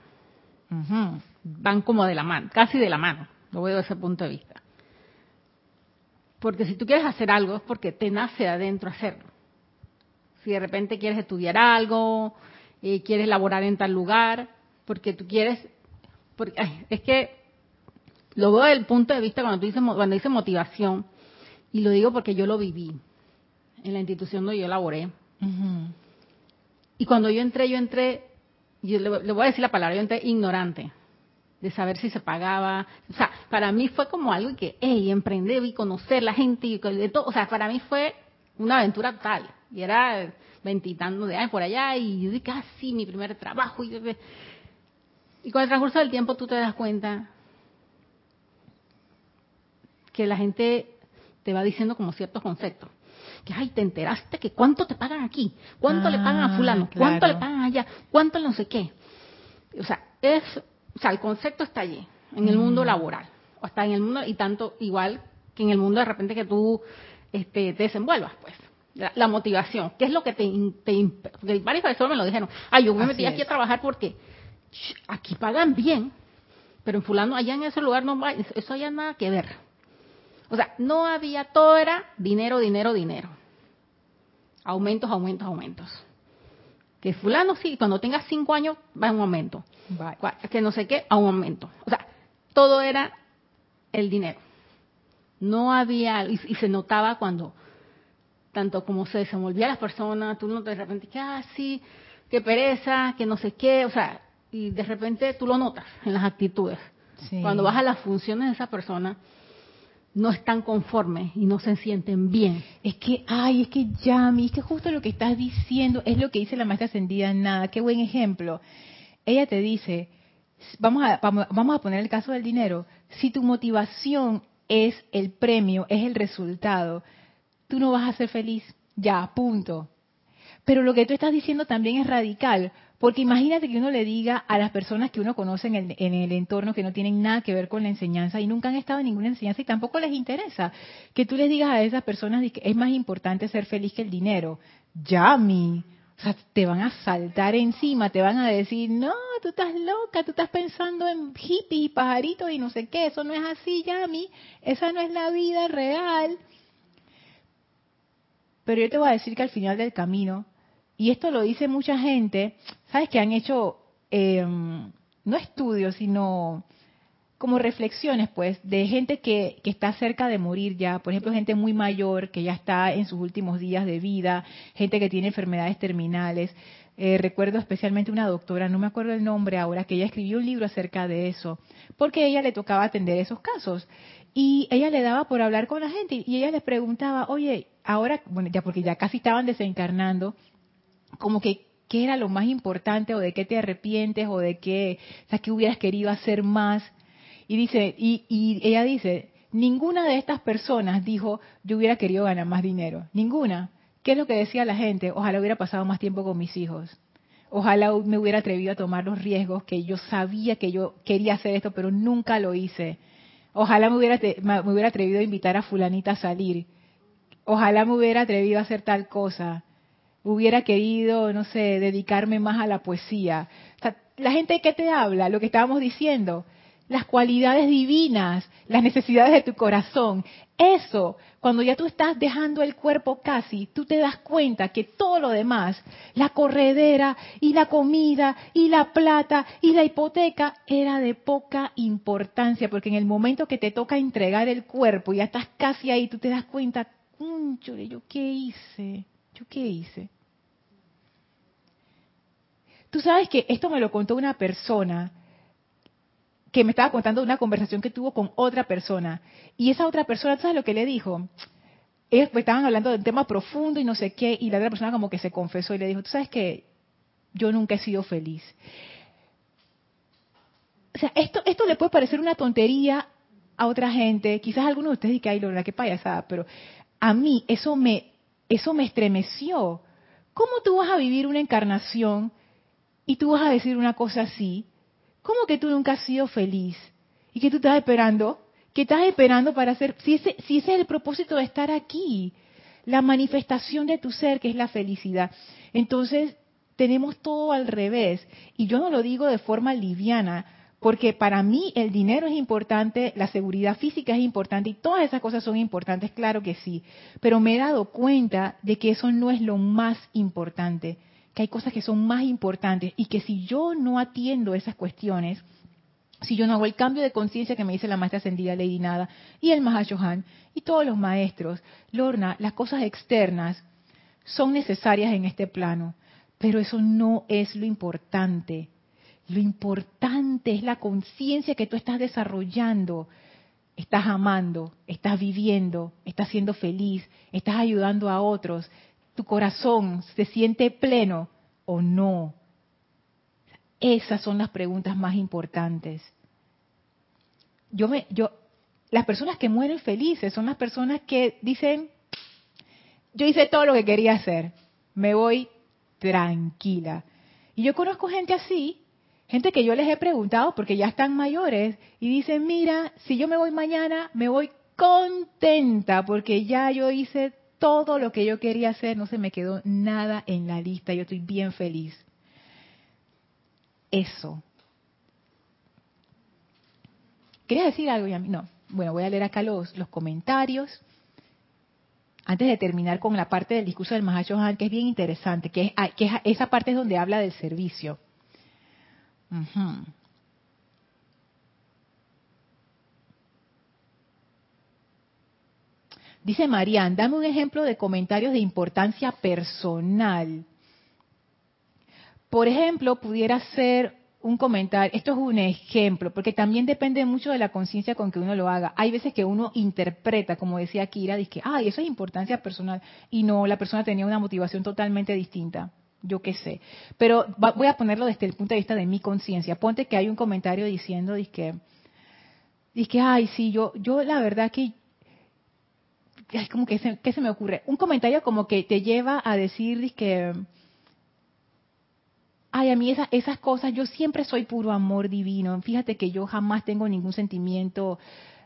Speaker 2: van como de la mano, casi de la mano. Lo veo desde ese punto de vista. Porque si tú quieres hacer algo es porque te nace adentro hacerlo. Si de repente quieres estudiar algo, eh, quieres laborar en tal lugar, porque tú quieres, porque, es que lo veo desde el punto de vista cuando tú dices, cuando dices motivación, y lo digo porque yo lo viví en la institución donde yo laboré. Y cuando yo entré, yo entré, yo le, voy a decir la palabra, yo entré ignorante de saber si se pagaba. O sea, para mí fue como algo que, hey, emprender y conocer la gente y de todo. O sea, para mí fue una aventura total. Y era veintitando de años por allá y yo dije, ah, sí, mi primer trabajo. Y, y con el transcurso del tiempo tú te das cuenta que la gente te va diciendo como ciertos conceptos. que, ay, te enteraste que cuánto te pagan aquí, cuánto le pagan a fulano, ah, cuánto le pagan allá, cuánto no sé qué. O sea, es, o sea, el concepto está allí, en el mundo laboral, o está en el mundo, y tanto igual que en el mundo de repente que tú este, te desenvuelvas, pues. La, motivación, ¿qué es lo que te, te varias personas me lo dijeron, ay, yo me metí aquí a trabajar porque aquí pagan bien, pero en fulano allá en ese lugar no va, eso haya nada que ver. O sea, no había, todo era dinero, dinero, dinero. Aumentos, aumentos, aumentos. Que fulano sí, cuando tenga cinco años va a un aumento. Que no sé qué, a un aumento. O sea, todo era el dinero. No había, y, se notaba cuando, tanto como se desenvolvía las personas, tú no de repente, que, ah, sí, qué pereza, que no sé qué, o sea, y de repente tú lo notas en las actitudes. Cuando vas a las funciones de esa persona, no están conformes y no se sienten bien.
Speaker 1: Es que, ay, es que Yami, es que justo lo que estás diciendo es lo que dice la maestra ascendida Nada. Qué buen ejemplo. Ella te dice, vamos a, vamos a poner el caso del dinero. Si tu motivación es el premio, es el resultado, tú no vas a ser feliz. Ya, punto. Pero lo que tú estás diciendo también es radical, porque imagínate que uno le diga a las personas que uno conoce en el, entorno que no tienen nada que ver con la enseñanza y nunca han estado en ninguna enseñanza y tampoco les interesa, que tú les digas a esas personas que es más importante ser feliz que el dinero. Yami. O sea, te van a saltar encima, te van a decir, no, tú estás loca, tú estás pensando en hippies y pajaritos y no sé qué, eso no es así, Yami, esa no es la vida real. Pero yo te voy a decir que al final del camino, y esto lo dice mucha gente, ¿sabes? Que han hecho, em, no estudios, sino como reflexiones, pues, de gente que, que, está cerca de morir ya, por ejemplo, gente muy mayor que ya está en sus últimos días de vida, gente que tiene enfermedades terminales. Eh, recuerdo especialmente una doctora, no me acuerdo el nombre ahora, que ella escribió un libro acerca de eso, porque ella le tocaba atender esos casos. Y ella le daba por hablar con la gente y ella les preguntaba, oye, ahora, bueno, ya porque ya casi estaban desencarnando, como que qué era lo más importante o de qué te arrepientes o de qué, o sea, hubieras querido hacer más. Y dice, y, y ella dice, ninguna de estas personas dijo, yo hubiera querido ganar más dinero. Ninguna. ¿Qué es lo que decía la gente? Ojalá hubiera pasado más tiempo con mis hijos. Ojalá me hubiera atrevido a tomar los riesgos que yo sabía que yo quería hacer esto, pero nunca lo hice. Ojalá me hubiera, me hubiera atrevido a invitar a fulanita a salir. Ojalá me hubiera atrevido a hacer tal cosa hubiera querido, no sé, dedicarme más a la poesía. la gente que te habla, lo que estábamos diciendo, las cualidades divinas, las necesidades de tu corazón. Eso, cuando ya tú estás dejando el cuerpo casi, tú te das cuenta que todo lo demás, la corredera y la comida y la plata y la hipoteca, era de poca importancia, porque en el momento que te toca entregar el cuerpo, y ya estás casi ahí, tú te das cuenta, ¿yo qué hice? ¿Yo qué hice? Tú sabes que esto me lo contó una persona que me estaba contando una conversación que tuvo con otra persona. Y esa otra persona, ¿tú sabes lo que le dijo? Ellos estaban hablando de un tema profundo y no sé qué, y la otra persona como que se confesó y le dijo, tú sabes que yo nunca he sido feliz. O sea, esto, esto le puede parecer una tontería a otra gente, quizás a algunos de ustedes digan, ay, Lorena, qué payasada, pero a mí eso me, eso me estremeció. ¿Cómo tú vas a vivir una encarnación y tú vas a decir una cosa así? ¿Cómo que tú nunca has sido feliz? ¿Y que tú estás esperando? ¿Qué estás esperando para hacer? Si ese, si ese es el propósito de estar aquí, la manifestación de tu ser, que es la felicidad. Entonces, tenemos todo al revés. Y yo no lo digo de forma liviana, porque para mí el dinero es importante, la seguridad física es importante y todas esas cosas son importantes, claro que sí. Pero me he dado cuenta de que eso no es lo más importante, que hay cosas que son más importantes y que si yo no atiendo esas cuestiones, si yo no hago el cambio de conciencia que me dice la maestra ascendida Lady Nada y el Mahashohan y todos los maestros, Lorna, las cosas externas son necesarias en este plano, pero eso no es lo importante lo importante es la conciencia que tú estás desarrollando. Estás amando, estás viviendo, estás siendo feliz, estás ayudando a otros. Tu corazón se siente pleno o no. Esas son las preguntas más importantes. Yo me, yo, las personas que mueren felices son las personas que dicen, yo hice todo lo que quería hacer, me voy tranquila. Y yo conozco gente así, gente que yo les he preguntado porque ya están mayores y dicen, mira, si yo me voy mañana, me voy contenta porque ya yo hice todo lo que yo quería hacer, no se me quedó nada en la lista, yo estoy bien feliz. Eso. ¿Querías decir algo, mí No. Bueno, voy a leer acá los, comentarios. Antes de terminar con la parte del discurso del Mahashohan, que es bien interesante, que, es, esa parte es donde habla del servicio. Dice Marian, dame un ejemplo de comentarios de importancia personal. Por ejemplo, pudiera ser un comentario, esto es un ejemplo, porque también depende mucho de la conciencia con que uno lo haga. Hay veces que uno interpreta, como decía Kira, dice, ay, eso es importancia personal, y no, la persona tenía una motivación totalmente distinta. Yo qué sé. Pero voy a ponerlo desde el punto de vista de mi conciencia. Ponte que hay un comentario diciendo, dice, dice, ay, sí, yo, yo la verdad que es como que se, ¿qué se me ocurre? Un comentario como que te lleva a decir que ay, a mí esas cosas, yo siempre soy puro amor divino. Fíjate que yo jamás tengo ningún sentimiento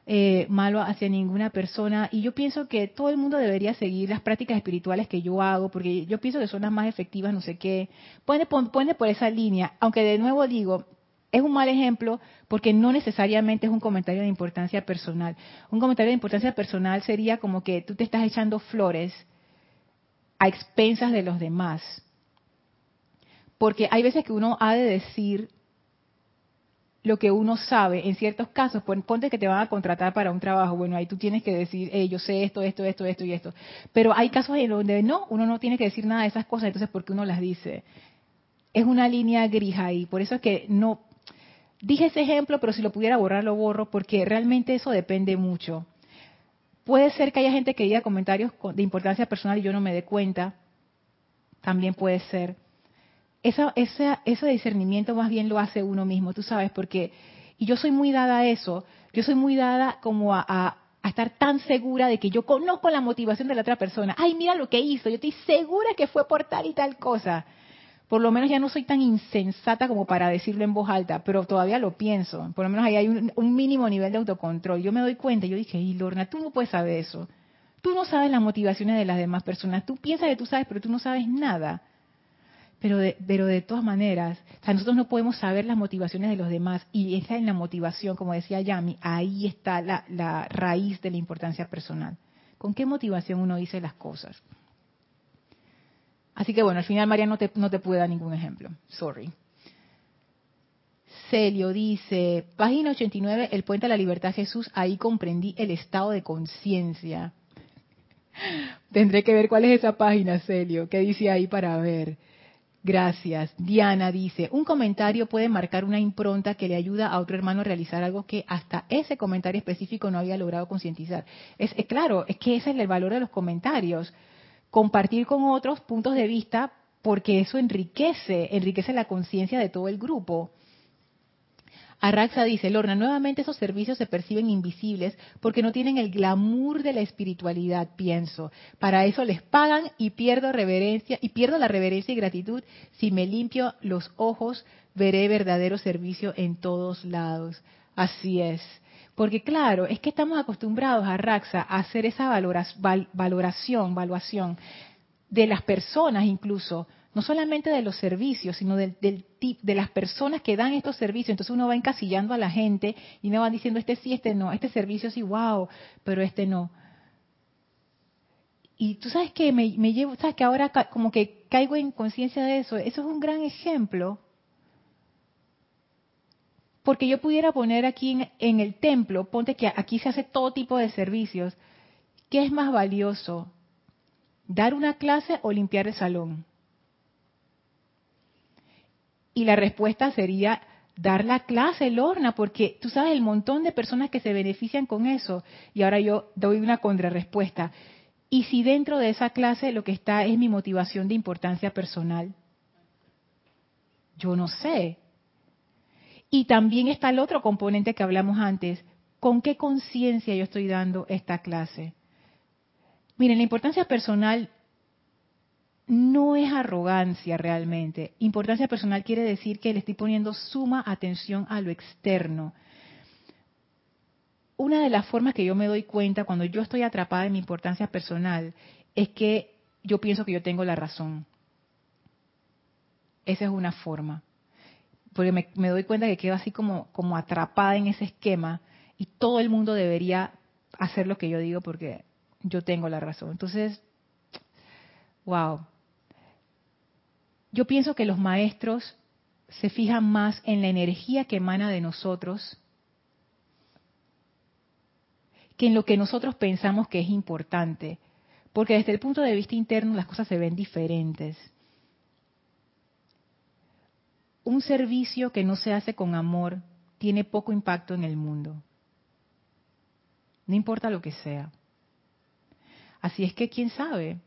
Speaker 1: eh, malo hacia ninguna persona y yo pienso que todo el mundo debería seguir las prácticas espirituales que yo hago porque yo pienso que son las más efectivas, no sé qué. Pone, pone por esa línea, aunque de nuevo digo, es un mal ejemplo porque no necesariamente es un comentario de importancia personal. Un comentario de importancia personal sería como que tú te estás echando flores a expensas de los demás. Porque hay veces que uno ha de decir lo que uno sabe. En ciertos casos, ponte que te van a contratar para un trabajo. Bueno, ahí tú tienes que decir, yo sé esto, esto, esto, esto y esto. Pero hay casos en donde no, uno no tiene que decir nada de esas cosas. Entonces, ¿por qué uno las dice? Es una línea gris ahí. Por eso es que no, Dije ese ejemplo, pero si lo pudiera borrar, lo borro, porque realmente eso depende mucho. Puede ser que haya gente que diga comentarios de importancia personal y yo no me dé cuenta. También puede ser. Esa, ese discernimiento más bien lo hace uno mismo, tú sabes, porque, y yo soy muy dada a eso, yo soy muy dada como a, a estar tan segura de que yo conozco la motivación de la otra persona. Ay, mira lo que hizo, yo estoy segura que fue por tal y tal cosa por lo menos ya no soy tan insensata como para decirlo en voz alta, pero todavía lo pienso. Por lo menos ahí hay un, mínimo nivel de autocontrol. Yo me doy cuenta, yo dije, y Lorna, tú no puedes saber eso. Tú no sabes las motivaciones de las demás personas. Tú piensas que tú sabes, pero tú no sabes nada. Pero de, pero de todas maneras, nosotros no podemos saber las motivaciones de los demás. Y esa es la motivación, como decía Yami, ahí está la, la raíz de la importancia personal. ¿Con qué motivación uno dice las cosas? Así que bueno, al final María no te, no te puede dar ningún ejemplo. Sorry. Celio dice, página 89, El Puente a la Libertad Jesús, ahí comprendí el estado de conciencia. Tendré que ver cuál es esa página, Celio. ¿Qué dice ahí para ver? Gracias. Diana dice, un comentario puede marcar una impronta que le ayuda a otro hermano a realizar algo que hasta ese comentario específico no había logrado concientizar. Es, es, claro, es que ese es el valor de los comentarios compartir con otros puntos de vista porque eso enriquece, enriquece la conciencia de todo el grupo. Arraxa dice, Lorna, nuevamente esos servicios se perciben invisibles porque no tienen el glamour de la espiritualidad, pienso. Para eso les pagan y pierdo reverencia y pierdo la reverencia y gratitud. Si me limpio los ojos, veré verdadero servicio en todos lados. Así es. Porque claro, es que estamos acostumbrados a Raxa a hacer esa valoración, evaluación de las personas incluso, no solamente de los servicios, sino del, del de las personas que dan estos servicios. Entonces uno va encasillando a la gente y no va diciendo este sí, este no, este servicio sí, wow, pero este no. Y tú sabes que me, me llevo, sabes que ahora como que caigo en conciencia de eso. Eso es un gran ejemplo porque yo pudiera poner aquí en, el templo, ponte que aquí se hace todo tipo de servicios. ¿Qué es más valioso? ¿Dar una clase o limpiar el salón? Y la respuesta sería dar la clase, Lorna, porque tú sabes el montón de personas que se benefician con eso. Y ahora yo doy una contrarrespuesta. ¿Y si dentro de esa clase lo que está es mi motivación de importancia personal? Yo no sé. Y también está el otro componente que hablamos antes. ¿Con qué conciencia yo estoy dando esta clase? Miren, la importancia personal no es arrogancia realmente. Importancia personal quiere decir que le estoy poniendo suma atención a lo externo. Una de las formas que yo me doy cuenta cuando yo estoy atrapada en mi importancia personal es que yo pienso que yo tengo la razón. Esa es una forma. Porque me, doy cuenta que quedo así como, como atrapada en ese esquema y todo el mundo debería hacer lo que yo digo porque yo tengo la razón. Entonces, wow. Yo pienso que los maestros se fijan más en la energía que emana de nosotros que en lo que nosotros pensamos que es importante. Porque desde el punto de vista interno las cosas se ven diferentes. Un servicio que no se hace con amor tiene poco impacto en el mundo. No importa lo que sea. Así es que, ¿quién sabe?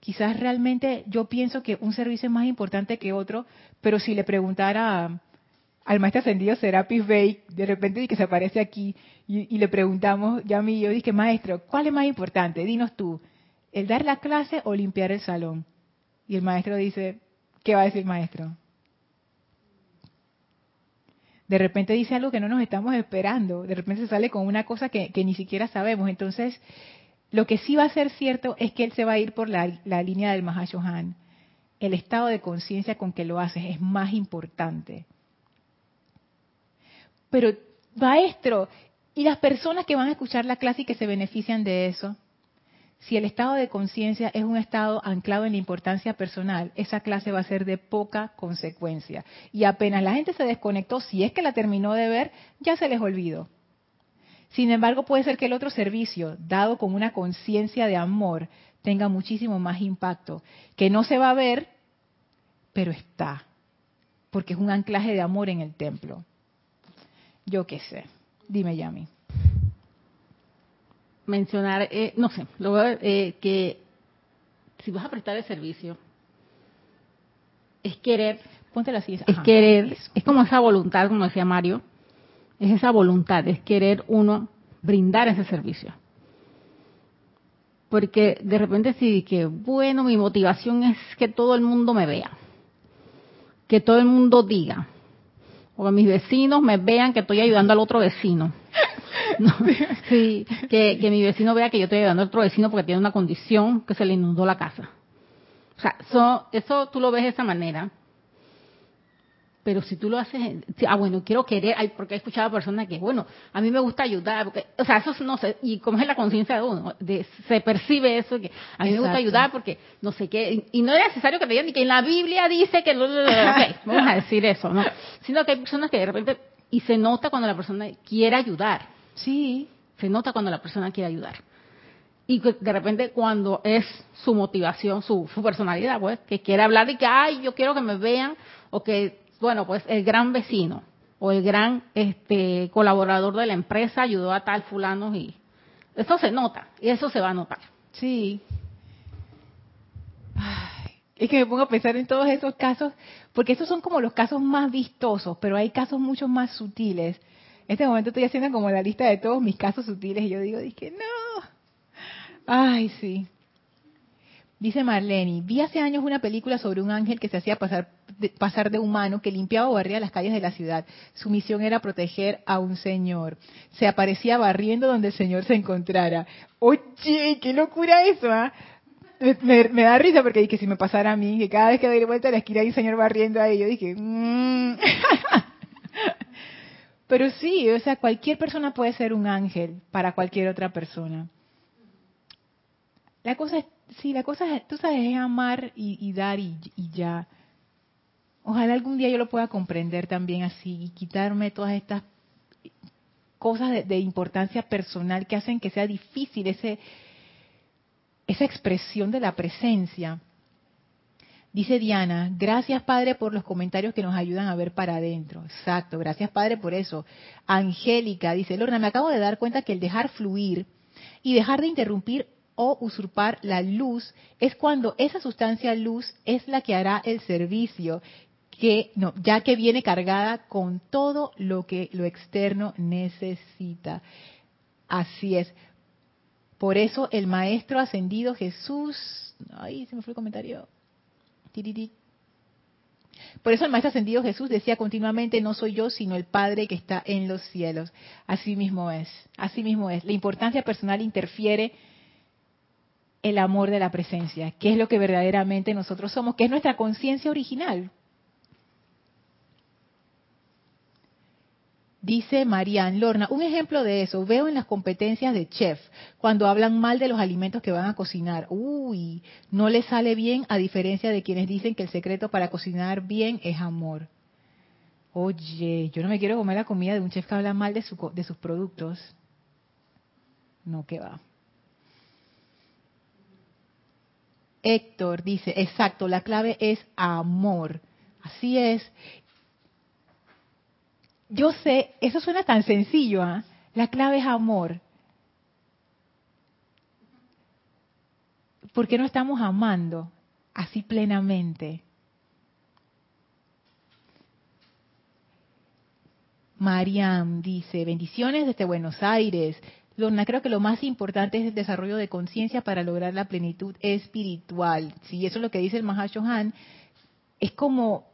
Speaker 1: Quizás realmente yo pienso que un servicio es más importante que otro, pero si le preguntara al maestro ascendido Serapis Bey, de repente que se aparece aquí, y, le preguntamos, ya a mí, yo dije, maestro, ¿cuál es más importante? Dinos tú, ¿el dar la clase o limpiar el salón? Y el maestro dice, ¿qué va a decir maestro? De repente dice algo que no nos estamos esperando, de repente sale con una cosa que, ni siquiera sabemos. Entonces, lo que sí va a ser cierto es que él se va a ir por la, la línea del Mahashohan. El estado de conciencia con que lo haces es más importante. Pero, maestro, ¿y las personas que van a escuchar la clase y que se benefician de eso? Si el estado de conciencia es un estado anclado en la importancia personal, esa clase va a ser de poca consecuencia. Y apenas la gente se desconectó, si es que la terminó de ver, ya se les olvidó. Sin embargo, puede ser que el otro servicio, dado con una conciencia de amor, tenga muchísimo más impacto, que no se va a ver, pero está, porque es un anclaje de amor en el templo. Yo qué sé. Dime, Yami
Speaker 2: mencionar, eh, no sé, eh, que si vas a prestar el servicio, es querer, ponte la silla, es querer, es como esa voluntad, como decía Mario, es esa voluntad, es querer uno brindar ese servicio. Porque de repente si que, bueno, mi motivación es que todo el mundo me vea, que todo el mundo diga, o que mis vecinos me vean que estoy ayudando al otro vecino sí, que, mi vecino vea que yo estoy ayudando a otro vecino porque tiene una condición que se le inundó la casa. O sea, eso tú lo ves de esa manera. Pero si tú lo haces, ah, bueno, quiero querer, porque he escuchado a personas que, bueno, a mí me gusta ayudar, porque, o sea, eso no sé, y como es la conciencia de uno, de, se percibe eso, que a mí me gusta ayudar porque no sé qué, y no es necesario que te digan ni que en la Biblia dice que, okay, vamos a decir eso, ¿no? Sino que hay personas que de repente, y se nota cuando la persona quiere ayudar,
Speaker 1: Sí,
Speaker 2: se nota cuando la persona quiere ayudar. Y de repente cuando es su motivación, su, personalidad, pues, que quiere hablar de que, ay, yo quiero que me vean, o que, bueno, pues el gran vecino o el gran este, colaborador de la empresa ayudó a tal fulano y eso se nota, y eso se va a notar.
Speaker 1: Sí. es que me pongo a pensar en todos esos casos, porque esos son como los casos más vistosos, pero hay casos mucho más sutiles en este momento estoy haciendo como la lista de todos mis casos sutiles y yo digo, dije, no. Ay, sí. Dice Marlene, vi hace años una película sobre un ángel que se hacía pasar de, pasar de humano, que limpiaba o barría las calles de la ciudad. Su misión era proteger a un señor. Se aparecía barriendo donde el señor se encontrara. Oye, qué locura eso, ¿ah? Me, da risa porque dije, si me pasara a mí, que cada vez que doy vuelta a la esquina hay un señor barriendo ahí, yo dije, mmm. Pero sí, o sea, cualquier persona puede ser un ángel para cualquier otra persona. La cosa es, sí, la cosa es, tú sabes, es amar y, dar y, ya. Ojalá algún día yo lo pueda comprender también así y quitarme todas estas cosas de, de importancia personal que hacen que sea difícil ese, esa expresión de la presencia. Dice Diana, gracias Padre por los comentarios que nos ayudan a ver para adentro. Exacto, gracias Padre por eso. Angélica dice, Lorna, me acabo de dar cuenta que el dejar fluir y dejar de interrumpir o usurpar la luz es cuando esa sustancia luz es la que hará el servicio, que no, ya que viene cargada con todo lo que lo externo necesita. Así es. Por eso el maestro ascendido Jesús, ay, se me fue el comentario Por eso el Maestro Ascendido Jesús decía continuamente, no soy yo, sino el Padre que está en los cielos. Así mismo es, así mismo es. La importancia personal interfiere el amor de la presencia, que es lo que verdaderamente nosotros somos, que es nuestra conciencia original. Dice Marian Lorna, un ejemplo de eso veo en las competencias de chef, cuando hablan mal de los alimentos que van a cocinar. Uy, no les sale bien a diferencia de quienes dicen que el secreto para cocinar bien es amor. Oye, yo no me quiero comer la comida de un chef que habla mal de, de sus productos. No, que va. Héctor dice, exacto, la clave es amor. Así es yo sé, eso suena tan sencillo, ¿ah? La clave es amor. ¿Por qué no estamos amando así plenamente? Mariam dice, bendiciones desde Buenos Aires. Lorna, creo que lo más importante es el desarrollo de conciencia para lograr la plenitud espiritual. Si eso es lo que dice el Mahashohan, es como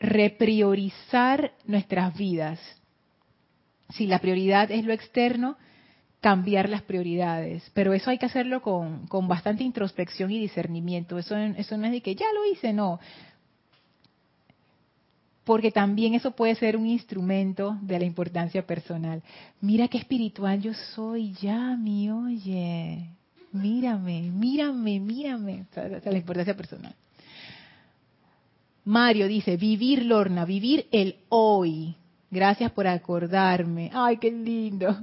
Speaker 1: repriorizar nuestras vidas. Si la prioridad es lo externo, cambiar las prioridades. Pero eso hay que hacerlo con, bastante introspección y discernimiento. Eso, eso no es de que ya lo hice, no. Porque también eso puede ser un instrumento de la importancia personal. Mira qué espiritual yo soy, ya, mi oye. Mírame, mírame, mírame. la importancia personal. Mario dice, vivir Lorna, vivir el hoy. Gracias por acordarme. Ay, qué lindo.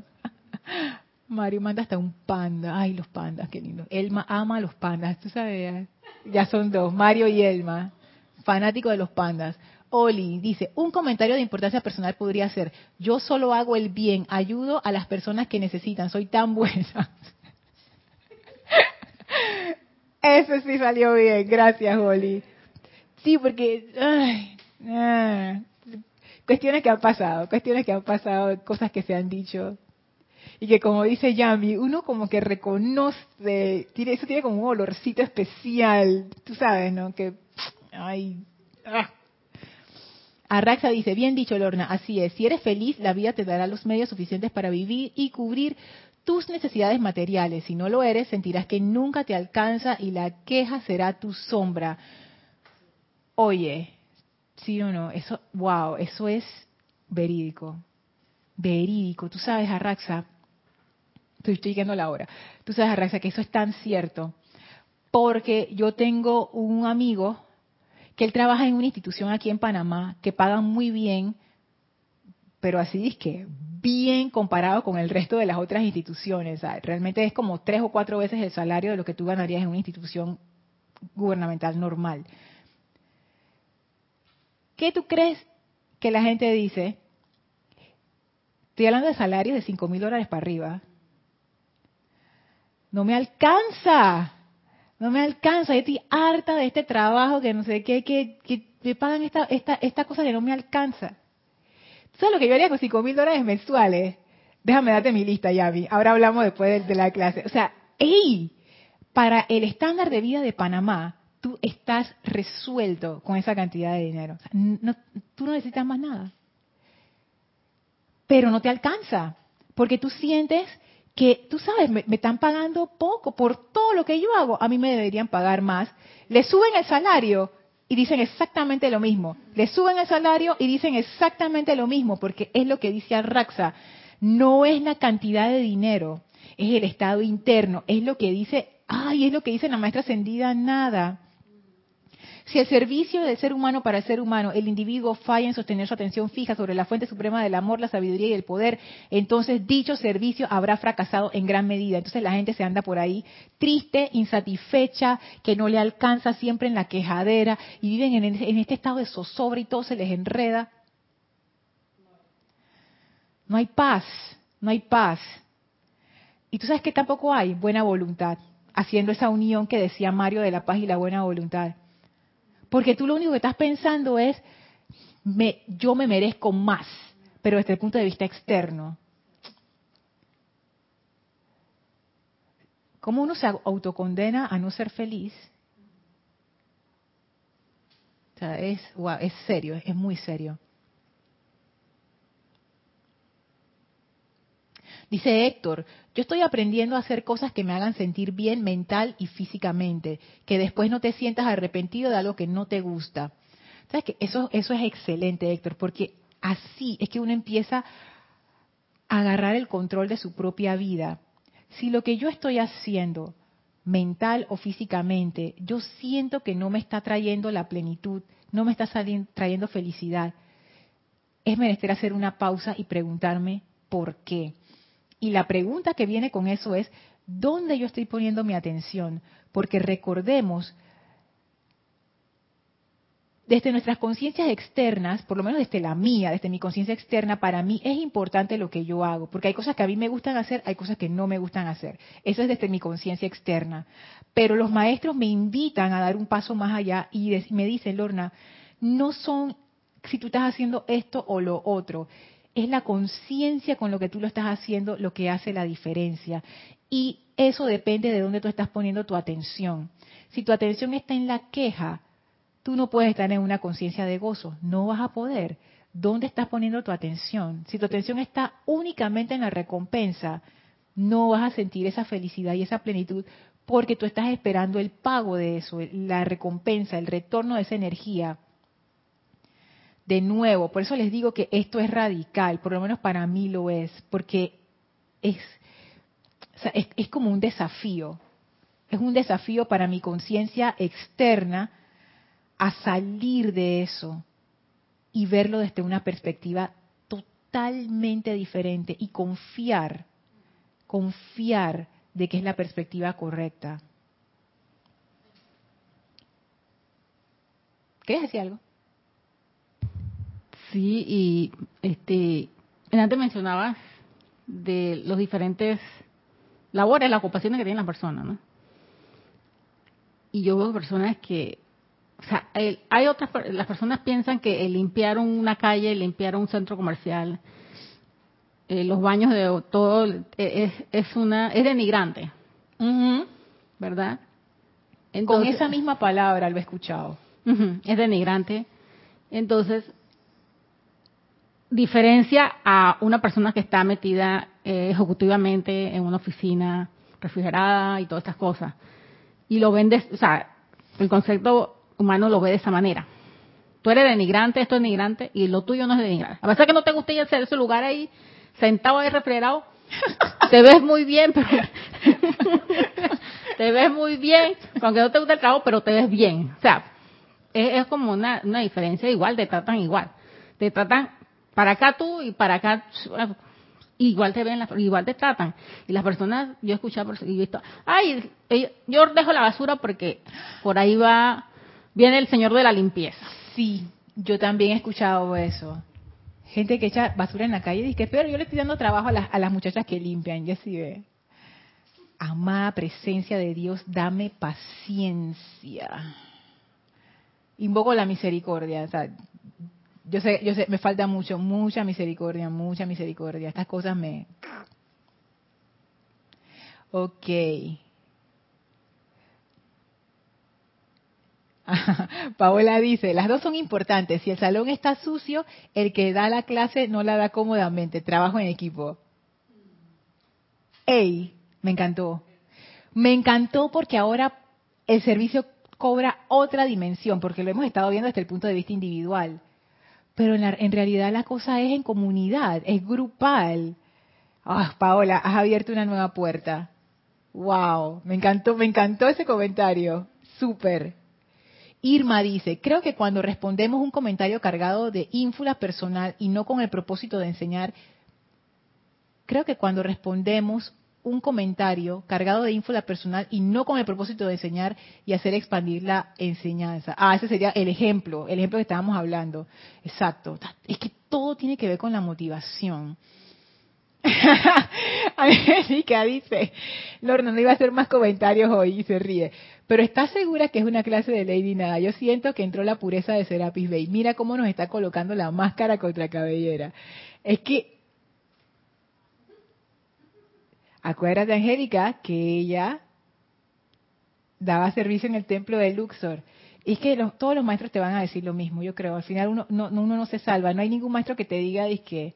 Speaker 1: Mario manda hasta un panda. Ay, los pandas, qué lindo. Elma ama a los pandas, tú sabes. Ya son dos, Mario y Elma. Fanático de los pandas. Oli dice, un comentario de importancia personal podría ser, yo solo hago el bien, ayudo a las personas que necesitan, soy tan buena. Eso sí salió bien, gracias Oli. Sí, porque ah, cuestiones que han pasado, cuestiones que han pasado, cosas que se han dicho y que como dice Yami, uno como que reconoce, tiene, eso tiene como un olorcito especial, tú sabes, ¿no? Que, ay, ah. Arraxa dice, bien dicho Lorna, así es, si eres feliz, la vida te dará los medios suficientes para vivir y cubrir tus necesidades materiales. Si no lo eres, sentirás que nunca te alcanza y la queja será tu sombra. Oye, sí o no, eso, wow, eso es verídico, verídico. Tú sabes, Arraxa, estoy, estoy llegando la hora, tú sabes, Arraxa, que eso es tan cierto, porque yo tengo un amigo que él trabaja en una institución aquí en Panamá que paga muy bien, pero así es que bien comparado con el resto de las otras instituciones. realmente es como tres o cuatro veces el salario de lo que tú ganarías en una institución gubernamental normal. ¿Qué tú crees que la gente dice? Estoy hablando de salarios de 5 mil dólares para arriba. No me alcanza. No me alcanza. Yo estoy harta de este trabajo que no sé qué, que, me pagan esta, esta, esta cosa que no me alcanza. ¿Tú sabes lo que yo haría con 5 mil dólares mensuales? Déjame darte mi lista, Yavi. Ahora hablamos después de, de la clase. O sea, ¡ey! Para el estándar de vida de Panamá, tú estás resuelto con esa cantidad de dinero. tú no necesitas más nada. Pero no te alcanza, porque tú sientes que, tú sabes, me, están pagando poco por todo lo que yo hago, a mí me deberían pagar más. Le suben el salario y dicen exactamente lo mismo. Le suben el salario y dicen exactamente lo mismo, porque es lo que dice Arraxa. No es la cantidad de dinero, es el estado interno, es lo que dice, ay, es lo que dice la maestra ascendida, nada. Si el servicio del ser humano para el ser humano, el individuo falla en sostener su atención fija sobre la fuente suprema del amor, la sabiduría y el poder, entonces dicho servicio habrá fracasado en gran medida. Entonces la gente se anda por ahí triste, insatisfecha, que no le alcanza siempre en la quejadera y viven en, este estado de zozobra y todo se les enreda. No hay paz, no hay paz. Y tú sabes que tampoco hay buena voluntad, haciendo esa unión que decía Mario de la paz y la buena voluntad. Porque tú lo único que estás pensando es, me, yo me merezco más, pero desde el punto de vista externo. ¿Cómo uno se autocondena a no ser feliz? O sea, es, es serio, es muy serio. Dice Héctor, yo estoy aprendiendo a hacer cosas que me hagan sentir bien mental y físicamente, que después no te sientas arrepentido de algo que no te gusta. ¿Sabes qué? Eso, eso es excelente, Héctor, porque así es que uno empieza a agarrar el control de su propia vida. Si lo que yo estoy haciendo, mental o físicamente, yo siento que no me está trayendo la plenitud, no me está trayendo felicidad, es menester hacer una pausa y preguntarme por qué. Y la pregunta que viene con eso es, ¿dónde yo estoy poniendo mi atención? Porque recordemos, desde nuestras conciencias externas, por lo menos desde la mía, desde mi conciencia externa, para mí es importante lo que yo hago, porque hay cosas que a mí me gustan hacer, hay cosas que no me gustan hacer. Eso es desde mi conciencia externa. Pero los maestros me invitan a dar un paso más allá y me dicen, Lorna, no son si tú estás haciendo esto o lo otro es la conciencia con lo que tú lo estás haciendo lo que hace la diferencia. Y eso depende de dónde tú estás poniendo tu atención. Si tu atención está en la queja, tú no puedes estar en una conciencia de gozo, no vas a poder. ¿Dónde estás poniendo tu atención? Si tu atención está únicamente en la recompensa, no vas a sentir esa felicidad y esa plenitud porque tú estás esperando el pago de eso, la recompensa, el retorno de esa energía de nuevo, por eso les digo que esto es radical, por lo menos para mí lo es, porque es, es, como un desafío, es un desafío para mi conciencia externa a salir de eso y verlo desde una perspectiva totalmente diferente y confiar, confiar de que es la perspectiva correcta. ¿Quieres decir algo?
Speaker 2: Sí, y este, antes mencionabas de los diferentes labores, las ocupaciones que tienen las personas, ¿no? Y yo veo personas que, o sea, hay otras, las personas piensan que el limpiar una calle, limpiar un centro comercial, eh, los baños de todo, e, es, es una, es denigrante, ¿verdad?
Speaker 1: Con esa misma palabra lo he escuchado.
Speaker 2: es denigrante. Entonces, diferencia a una persona que está metida eh, ejecutivamente en una oficina refrigerada y todas estas cosas. Y lo ven, o sea, el concepto humano lo ve de esa manera. Tú eres denigrante, esto es denigrante, y lo tuyo no es denigrante. A pesar que no te guste ir a ese lugar ahí, sentado ahí refrigerado, te ves muy bien, pero te ves muy bien, aunque no te guste el trabajo, pero te ves bien. O sea, es, es como una, una diferencia igual, te tratan igual. Te tratan para acá tú y para acá igual te ven, igual te tratan. Y las personas, yo he escuchado y visto, ay, yo dejo la basura porque por ahí va, viene el señor de la limpieza.
Speaker 1: Sí, yo también he escuchado eso. Gente que echa basura en la calle y dice, pero yo le estoy dando trabajo a las, a las muchachas que limpian, ya sí ve. Amada presencia de Dios, dame paciencia. Invoco la misericordia. O sea, yo sé, yo sé, me falta mucho, mucha misericordia, mucha misericordia. Estas cosas me... Ok. Paola dice, las dos son importantes. Si el salón está sucio, el que da la clase no la da cómodamente. Trabajo en equipo. ¡Ey! Me encantó. Me encantó porque ahora el servicio cobra otra dimensión, porque lo hemos estado viendo desde el punto de vista individual pero en, realidad la cosa es en comunidad, es grupal. Ah, Paola, has abierto una nueva puerta. Wow, me encantó, me encantó ese comentario. Súper. Irma dice, creo que cuando respondemos un comentario cargado de ínfula personal y no con el propósito de enseñar, creo que cuando respondemos un comentario cargado de ínfula personal y no con el propósito de enseñar y hacer expandir la enseñanza. Ah, ese sería el ejemplo, el ejemplo que estábamos hablando. Exacto. Es que todo tiene que ver con la motivación. Angélica dice, Lorna, no iba a hacer más comentarios hoy y se ríe. Pero ¿estás segura que es una clase de Lady Nada? Yo siento que entró la pureza de Serapis Bay. Mira cómo nos está colocando la máscara contra cabellera. Es que Acuérdate, Angélica, que ella daba servicio en el templo de Luxor. Y es que todos los maestros te van a decir lo mismo, yo creo. Al final uno no, no se salva. No hay ningún maestro que te diga que,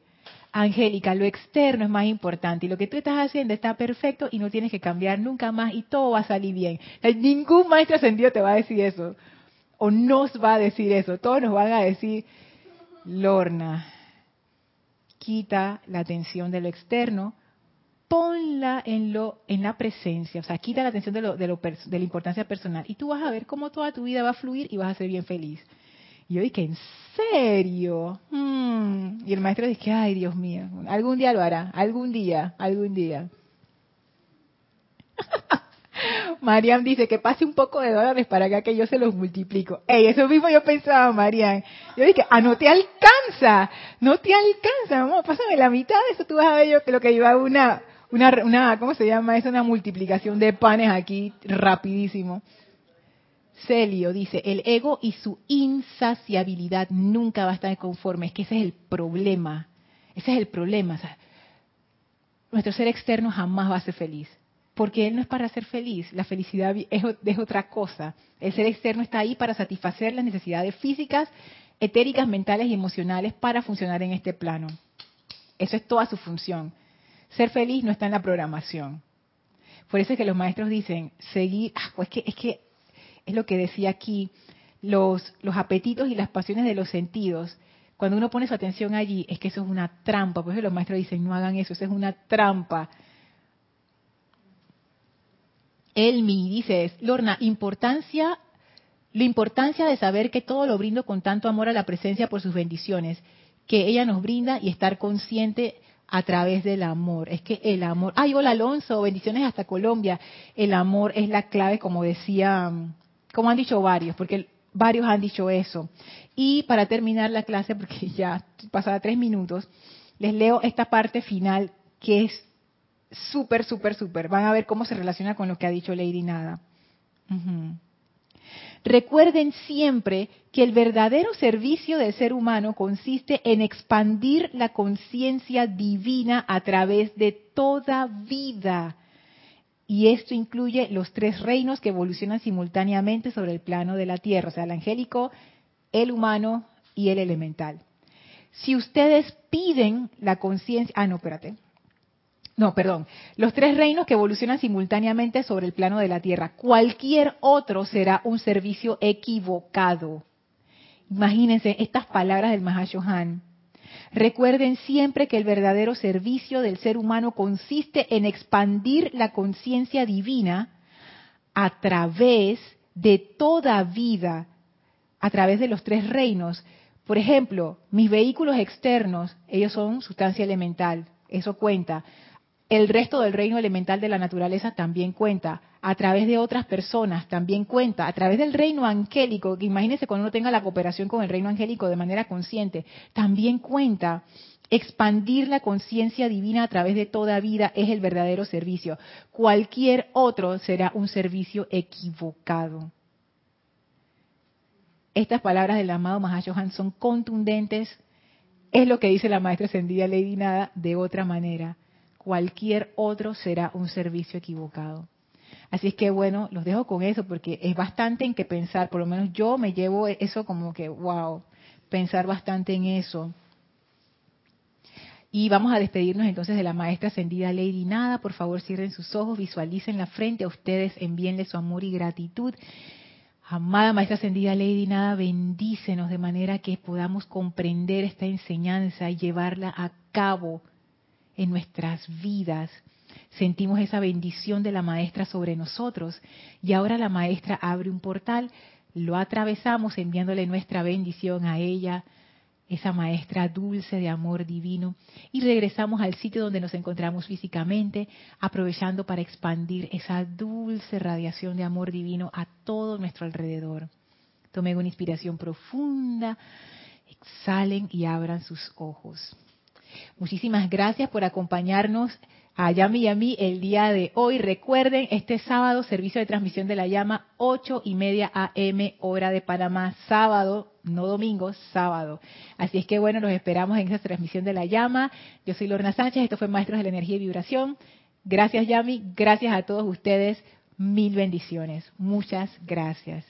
Speaker 1: Angélica, lo externo es más importante y lo que tú estás haciendo está perfecto y no tienes que cambiar nunca más y todo va a salir bien. Ningún maestro ascendido te va a decir eso o nos va a decir eso. Todos nos van a decir, Lorna, quita la atención de lo externo, ponla en lo en la presencia, o sea, quita la atención de, lo, de, de la importancia personal y tú vas a ver cómo toda tu vida va a fluir y vas a ser bien feliz. Y yo dije, ¿en serio? Hmm. Y el maestro dice, ay, Dios mío, algún día lo hará, algún día, algún día. Marian dice que pase un poco de dólares para acá que yo se los multiplico. Ey, eso mismo yo pensaba, Marian. Yo dije, ah, no te alcanza, no te alcanza, vamos, pásame la mitad de eso, tú vas a ver yo que lo que iba una, una, una, ¿cómo se llama? Es una multiplicación de panes aquí rapidísimo. Celio dice, el ego y su insaciabilidad nunca va a estar conforme. Es que ese es el problema. Ese es el problema. nuestro ser externo jamás va a ser feliz. Porque él no es para ser feliz. La felicidad es, otra cosa. El ser externo está ahí para satisfacer las necesidades físicas, etéricas, mentales y emocionales para funcionar en este plano. Eso es toda su función. Ser feliz no está en la programación. Por eso es que los maestros dicen, seguir, ah, pues es que es lo que decía aquí, los, los apetitos y las pasiones de los sentidos, cuando uno pone su atención allí, es que eso es una trampa. Por eso los maestros dicen, no hagan eso, eso es una trampa. Elmi dice, Lorna, importancia, la importancia de saber que todo lo brindo con tanto amor a la presencia por sus bendiciones, que ella nos brinda y estar consciente a través del amor. Es que el amor, ay, hola Alonso, bendiciones hasta Colombia. El amor es la clave, como decía como han dicho varios, porque varios han dicho eso. Y para terminar la clase, porque ya pasaba tres minutos, les leo esta parte final que es súper, súper, súper. Van a ver cómo se relaciona con lo que ha dicho Lady Nada. Recuerden siempre que el verdadero servicio del ser humano consiste en expandir la conciencia divina a través de toda vida y esto incluye los tres reinos que evolucionan simultáneamente sobre el plano de la Tierra, o sea, el angélico, el humano y el elemental. Si ustedes piden la conciencia, ah, no, espérate. No, perdón. Los tres reinos que evolucionan simultáneamente sobre el plano de la Tierra. Cualquier otro será un servicio equivocado. Imagínense estas palabras del Mahashohan. Recuerden siempre que el verdadero servicio del ser humano consiste en expandir la conciencia divina a través de toda vida, a través de los tres reinos. Por ejemplo, mis vehículos externos, ellos son sustancia elemental, eso cuenta. El resto del reino elemental de la naturaleza también cuenta. A través de otras personas también cuenta. A través del reino angélico, que imagínense cuando uno tenga la cooperación con el reino angélico de manera consciente, también cuenta. Expandir la conciencia divina a través de toda vida es el verdadero servicio. Cualquier otro será un servicio equivocado. Estas palabras del amado Mahashohan son contundentes. Es lo que dice la maestra ascendida Lady Nada de otra manera cualquier otro será un servicio equivocado. Así es que bueno, los dejo con eso porque es bastante en que pensar, por lo menos yo me llevo eso como que, wow, pensar bastante en eso. Y vamos a despedirnos entonces de la maestra ascendida Lady Nada. Por favor, cierren sus ojos, visualicen la frente a ustedes, envíenle su amor y gratitud. Amada maestra ascendida Lady Nada, bendícenos de manera que podamos comprender esta enseñanza y llevarla a cabo en nuestras vidas. Sentimos esa bendición de la maestra sobre nosotros y ahora la maestra abre un portal, lo atravesamos enviándole nuestra bendición a ella, esa maestra dulce de amor divino, y regresamos al sitio donde nos encontramos físicamente, aprovechando para expandir esa dulce radiación de amor divino a todo nuestro alrededor. Tomen una inspiración profunda, exhalen y abran sus ojos. Muchísimas gracias por acompañarnos a Yami y a mí el día de hoy. Recuerden, este sábado, servicio de transmisión de la llama, ocho y media AM, hora de Panamá, sábado, no domingo, sábado. Así es que bueno, los esperamos en esa transmisión de la llama. Yo soy Lorna Sánchez, esto fue Maestros de la Energía y Vibración. Gracias Yami, gracias a todos ustedes, mil bendiciones. Muchas gracias.